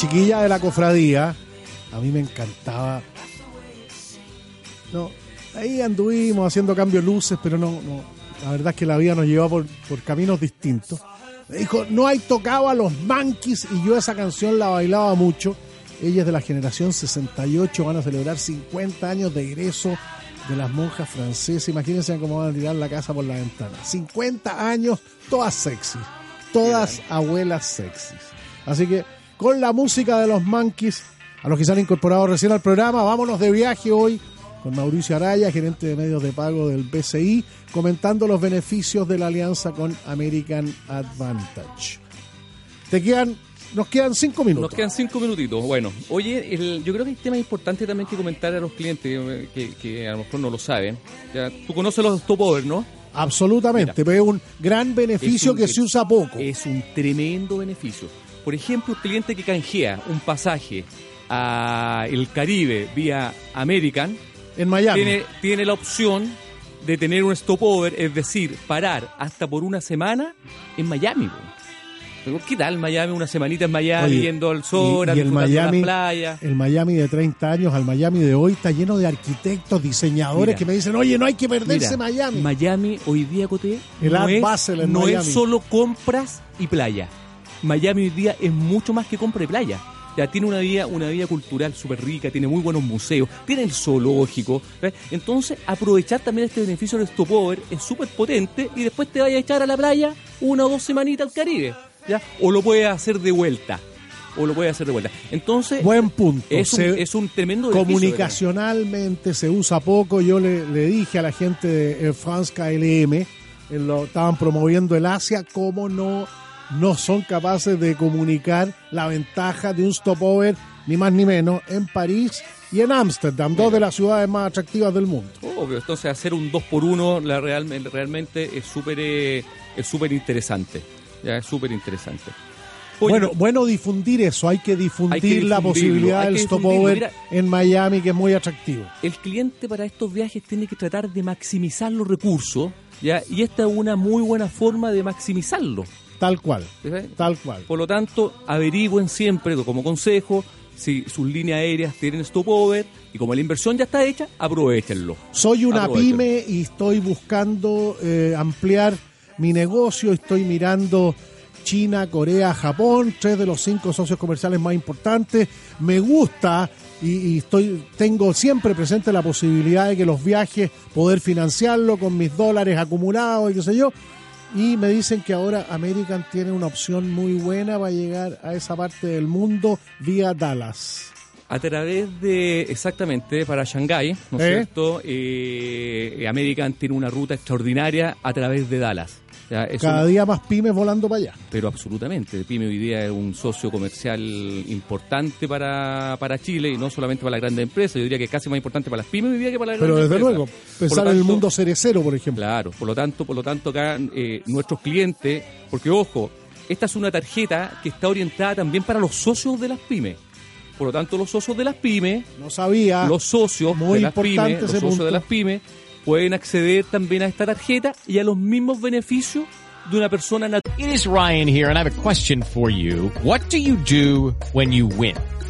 Chiquilla de la cofradía, a mí me encantaba. No, ahí anduvimos haciendo cambio de luces, pero no, no, la verdad es que la vida nos llevó por, por caminos distintos. Me dijo, no hay tocado a los Monkeys y yo esa canción la bailaba mucho. Ella es de la generación 68, van a celebrar 50 años de egreso de las monjas francesas. Imagínense cómo van a tirar la casa por la ventana. 50 años, todas sexys, todas abuelas sexys. Así que con la música de los Monkeys, a los que se han incorporado recién al programa, vámonos de viaje hoy con Mauricio Araya, gerente de medios de pago del BCI, comentando los beneficios de la alianza con American Advantage. Te quedan, nos quedan cinco minutos. Nos quedan cinco minutitos. Bueno, oye, el- yo creo que hay temas importantes también que comentar a los clientes eh, que, que a lo mejor no lo saben. Ya, tú conoces los stopover, ¿no? Absolutamente, pero es un gran beneficio Es un- que se usa poco. Es un tremendo beneficio. Por ejemplo, un cliente que canjea un pasaje a el Caribe vía American En Miami. tiene, tiene la opción de tener un stopover, es decir, parar hasta por una semana en Miami. ¿Qué tal Miami? Una semanita en Miami, Oye, yendo al sol, y, y el Miami, la playa. el Miami de 30 años al Miami de hoy está lleno de arquitectos, diseñadores Mira. que me dicen, oye, no hay que perderse Mira, Miami. Miami hoy día, Coté, El no, es, no Miami. es solo compras y playa. Miami hoy día es mucho más que compra playa. Ya tiene una vida, una vida cultural súper rica, tiene muy buenos museos, tiene el zoológico. Entonces, aprovechar también este beneficio del stopover es súper potente y después te vayas a echar a la playa una o dos semanitas al Caribe. ¿ya? O lo puedes hacer de vuelta. O lo puedes hacer de vuelta. Entonces, Buen punto. es un, Se- es un tremendo Comunicacionalmente se usa poco. Yo le, le dije a la gente de Air France KLM, eh, lo estaban promoviendo el Asia, cómo no, no son capaces de comunicar la ventaja de un stopover, ni más ni menos, en París y en Ámsterdam, dos de las ciudades más atractivas del mundo. Obvio, entonces hacer un 2 por 1 la real- realmente es súper eh, es súper interesante. Ya es súper interesante. Oye, bueno, bueno difundir eso, hay que difundir, Hay que la posibilidad del stopover en Miami, que es muy atractivo. el cliente para estos viajes tiene que tratar de maximizar los recursos, ¿ya? Y esta es una muy buena forma de maximizarlo. Tal cual, tal cual. Por lo tanto, averigüen siempre, como consejo, si sus líneas aéreas tienen stopover y como la inversión ya está hecha, aprovechenlo. Soy una pyme y estoy buscando eh, ampliar mi negocio, estoy mirando China, Corea, Japón, tres de los cinco socios comerciales más importantes. Me gusta y, y estoy tengo siempre presente la posibilidad de que los viajes poder financiarlo con mis dólares acumulados y qué sé yo. Y me dicen que ahora American tiene una opción muy buena para llegar a esa parte del mundo vía Dallas. A través de, exactamente, para Shanghái, ¿no es ¿Eh? cierto? Eh, American tiene una ruta extraordinaria a través de Dallas. Cada un- día más pymes volando para allá. Pero absolutamente, Pyme hoy día es un socio comercial importante para, para Chile y no solamente para las grandes empresas, yo diría que es casi más importante para las pymes hoy día que para las Pero grandes desde empresas. luego, pensar en el mundo cerecero, por ejemplo. Claro, por lo tanto, por lo tanto acá eh, nuestros clientes, porque ojo, esta es una tarjeta que está orientada también para los socios de las pymes. Por lo tanto, los socios de las pymes, No sabía. los socios Muy de las pymes, los socios punto. de las pymes pueden acceder también a esta tarjeta y a los mismos beneficios de una persona natural.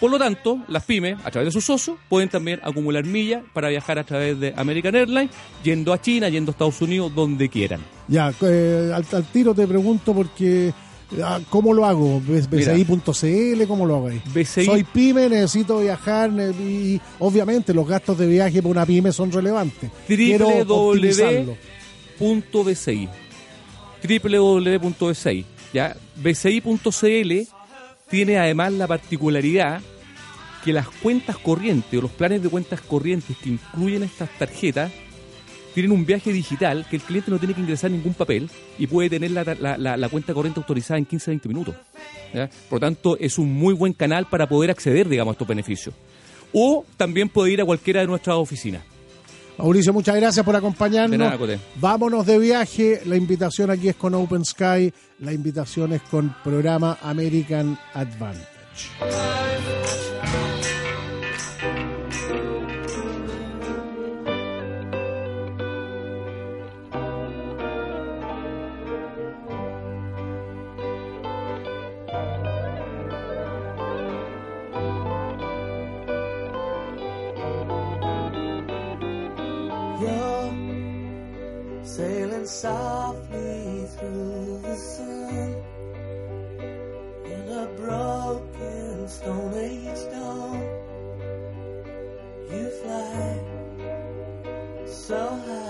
Por lo tanto, las pymes, a través de sus socios, pueden también acumular millas para viajar a través de American Airlines, yendo a China, yendo a Estados Unidos, donde quieran. Ya, eh, al, al tiro te pregunto porque ah, ¿cómo lo hago? ¿Bs- Mira. BCI.cl, ¿cómo lo hago ahí? BCI Soy pyme, necesito viajar y obviamente los gastos de viaje para una pyme son relevantes. Www.bci www.bci ya bci.cl tiene además la particularidad que las cuentas corrientes o los planes de cuentas corrientes que incluyen estas tarjetas tienen un viaje digital que el cliente no tiene que ingresar ningún papel y puede tener la, la- la- cuenta corriente autorizada en 15-20 minutos. Por lo tanto, es un muy buen canal para poder acceder, digamos, a estos beneficios. O también puede ir a cualquiera de nuestras oficinas. Mauricio, muchas gracias por acompañarnos. Nada. Vámonos de viaje. La invitación aquí es con Open Sky. La invitación es con programa American Advantage. Sailing softly through the sun in a broken Stone Age dawn. You fly so high,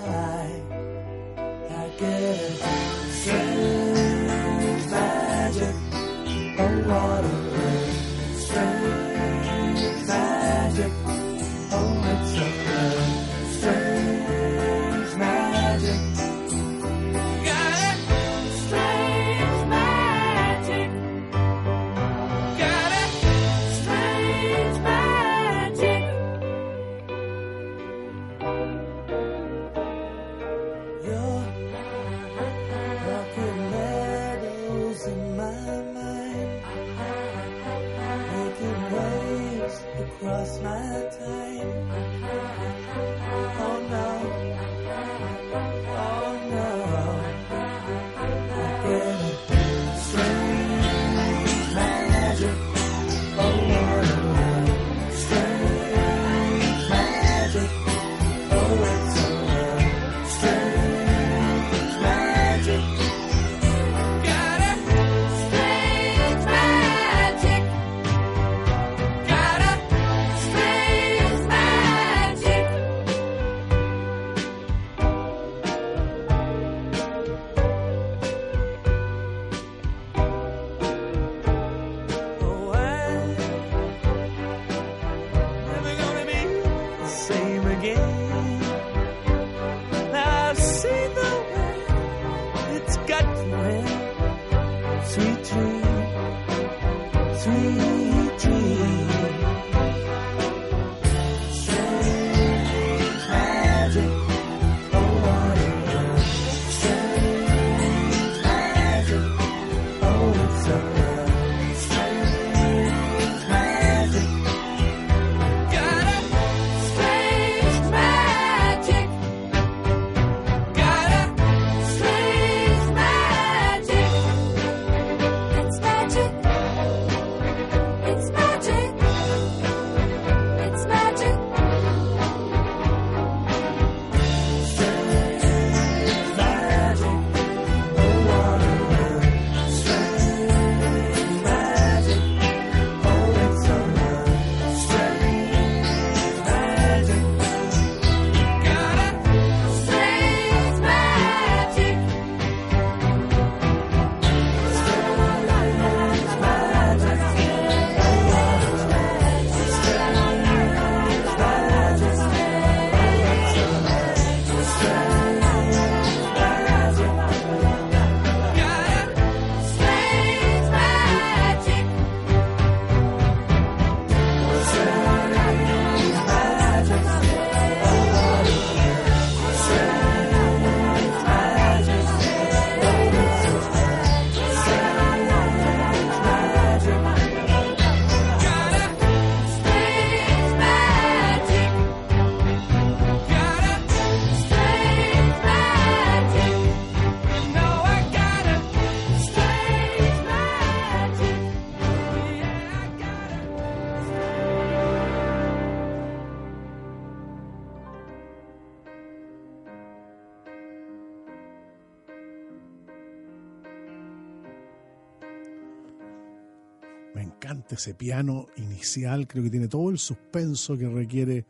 ese piano inicial, creo que tiene todo el suspenso que requiere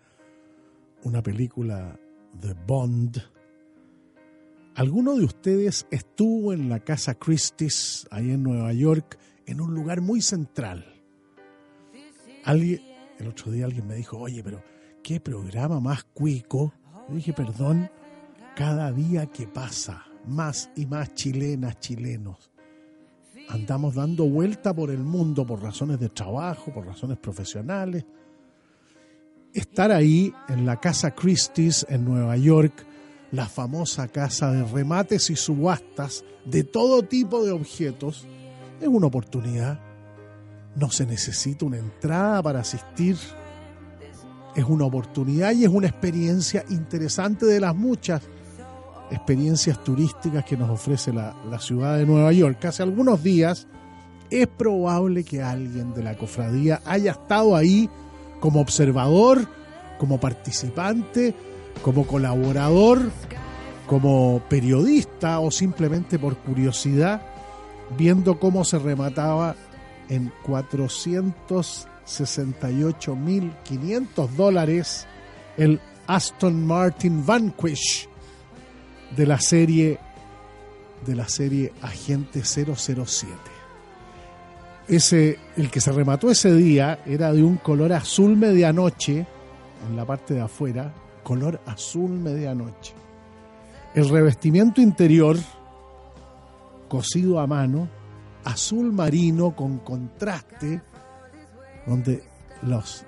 una película de Bond. ¿Alguno de ustedes estuvo en la casa Christie's, ahí en Nueva York, en un lugar muy central? Alguien, el otro día alguien me dijo, oye, pero ¿qué programa más cuico? Yo dije, perdón, cada día que pasa, más y más chilenas, chilenos, andamos dando vuelta por el mundo por razones de trabajo, por razones profesionales. Estar ahí en la Casa Christie's en Nueva York, la famosa casa de remates y subastas de todo tipo de objetos, es una oportunidad. No se necesita una entrada para asistir. Es una oportunidad y es una experiencia interesante de las muchas experiencias turísticas que nos ofrece la, ciudad de Nueva York. Hace algunos días es probable que alguien de la cofradía haya estado ahí como observador, como participante, como colaborador, como periodista o simplemente por curiosidad, viendo cómo se remataba en 468.500 dólares el Aston Martin Vanquish de la serie de la serie Agente 007. Ese el que se remató ese día era de un color azul medianoche en la parte de afuera, color azul medianoche. El revestimiento interior cosido a mano, azul marino con contraste, donde los,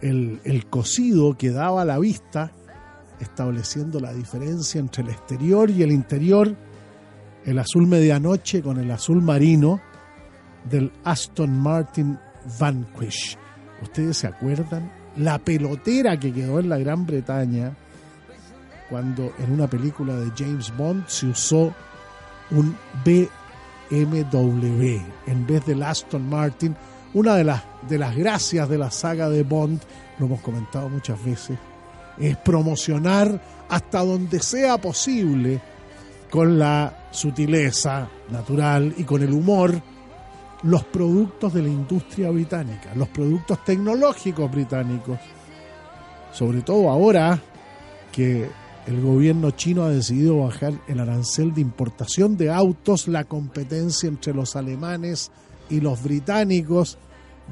el, el cosido quedaba a la vista, estableciendo la diferencia entre el exterior y el interior, el azul medianoche con el azul marino del Aston Martin Vanquish. ¿Ustedes se acuerdan? La pelotera que quedó en la Gran Bretaña cuando en una película de James Bond se usó un BMW en vez del Aston Martin. Una de las, de las gracias de la saga de Bond, lo hemos comentado muchas veces, es promocionar hasta donde sea posible con la sutileza natural y con el humor los productos de la industria británica, los productos tecnológicos británicos. Sobre todo ahora que el gobierno chino ha decidido bajar el arancel de importación de autos, la competencia entre los alemanes y los británicos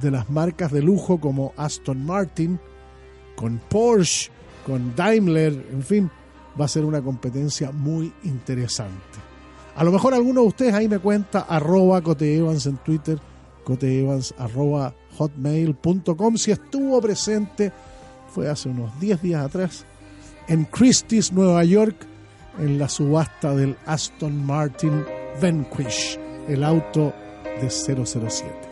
de las marcas de lujo como Aston Martin, con Porsche, con Daimler, en fin, va a ser una competencia muy interesante. A lo mejor alguno de ustedes ahí me cuenta arroba coteevans en Twitter, coteevans arroba hotmail.com si estuvo presente, fue hace unos 10 días atrás, en Christie's, Nueva York, en la subasta del Aston Martin Vanquish, el auto de 007.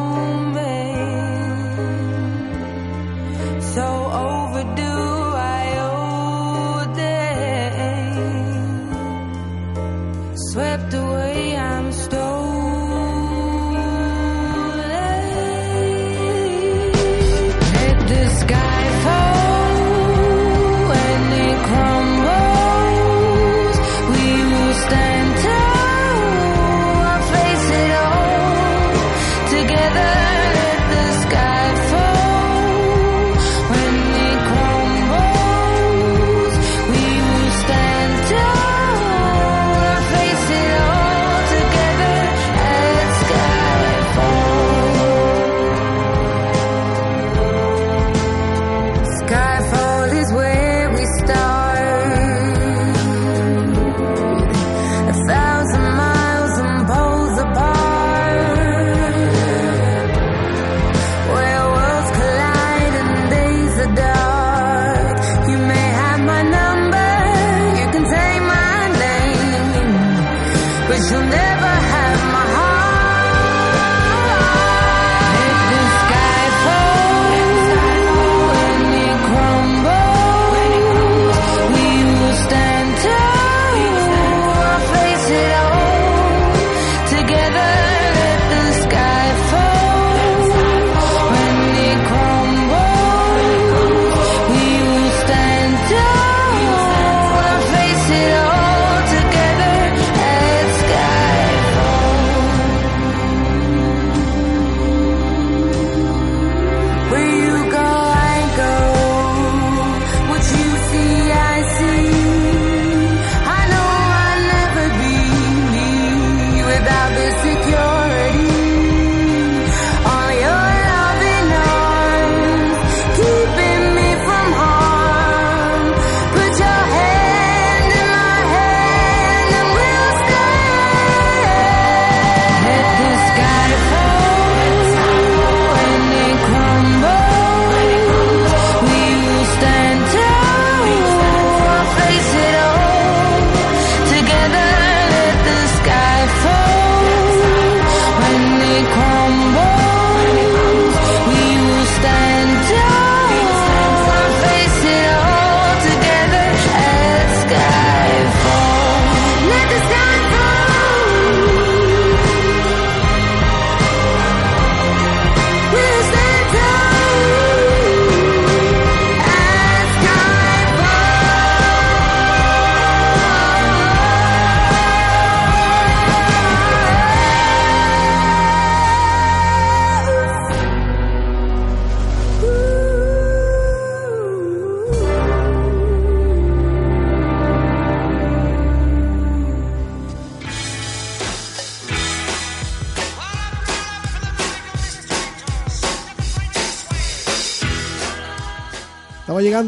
So overdue,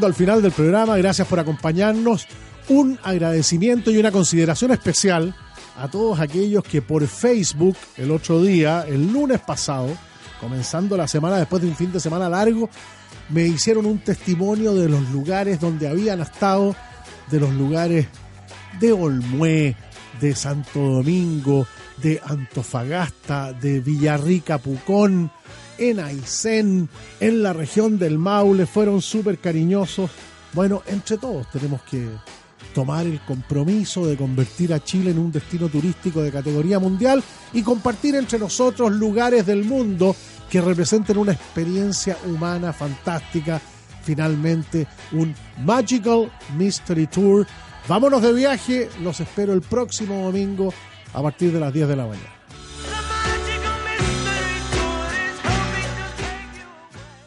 al final del programa. Gracias por acompañarnos. Un agradecimiento y una consideración especial a todos aquellos que por Facebook el otro día, el lunes pasado, comenzando la semana después de un fin de semana largo, me hicieron un testimonio de los lugares donde habían estado, de los lugares de Olmué, de Santo Domingo, de Antofagasta, de Villarrica, Pucón, en Aysén, en la región del Maule, fueron súper cariñosos. Bueno, entre todos tenemos que tomar el compromiso de convertir a Chile en un destino turístico de categoría mundial y compartir entre nosotros lugares del mundo que representen una experiencia humana fantástica. Finalmente, un Magical Mystery Tour. Vámonos de viaje, los espero el próximo domingo a partir de las 10 de la mañana.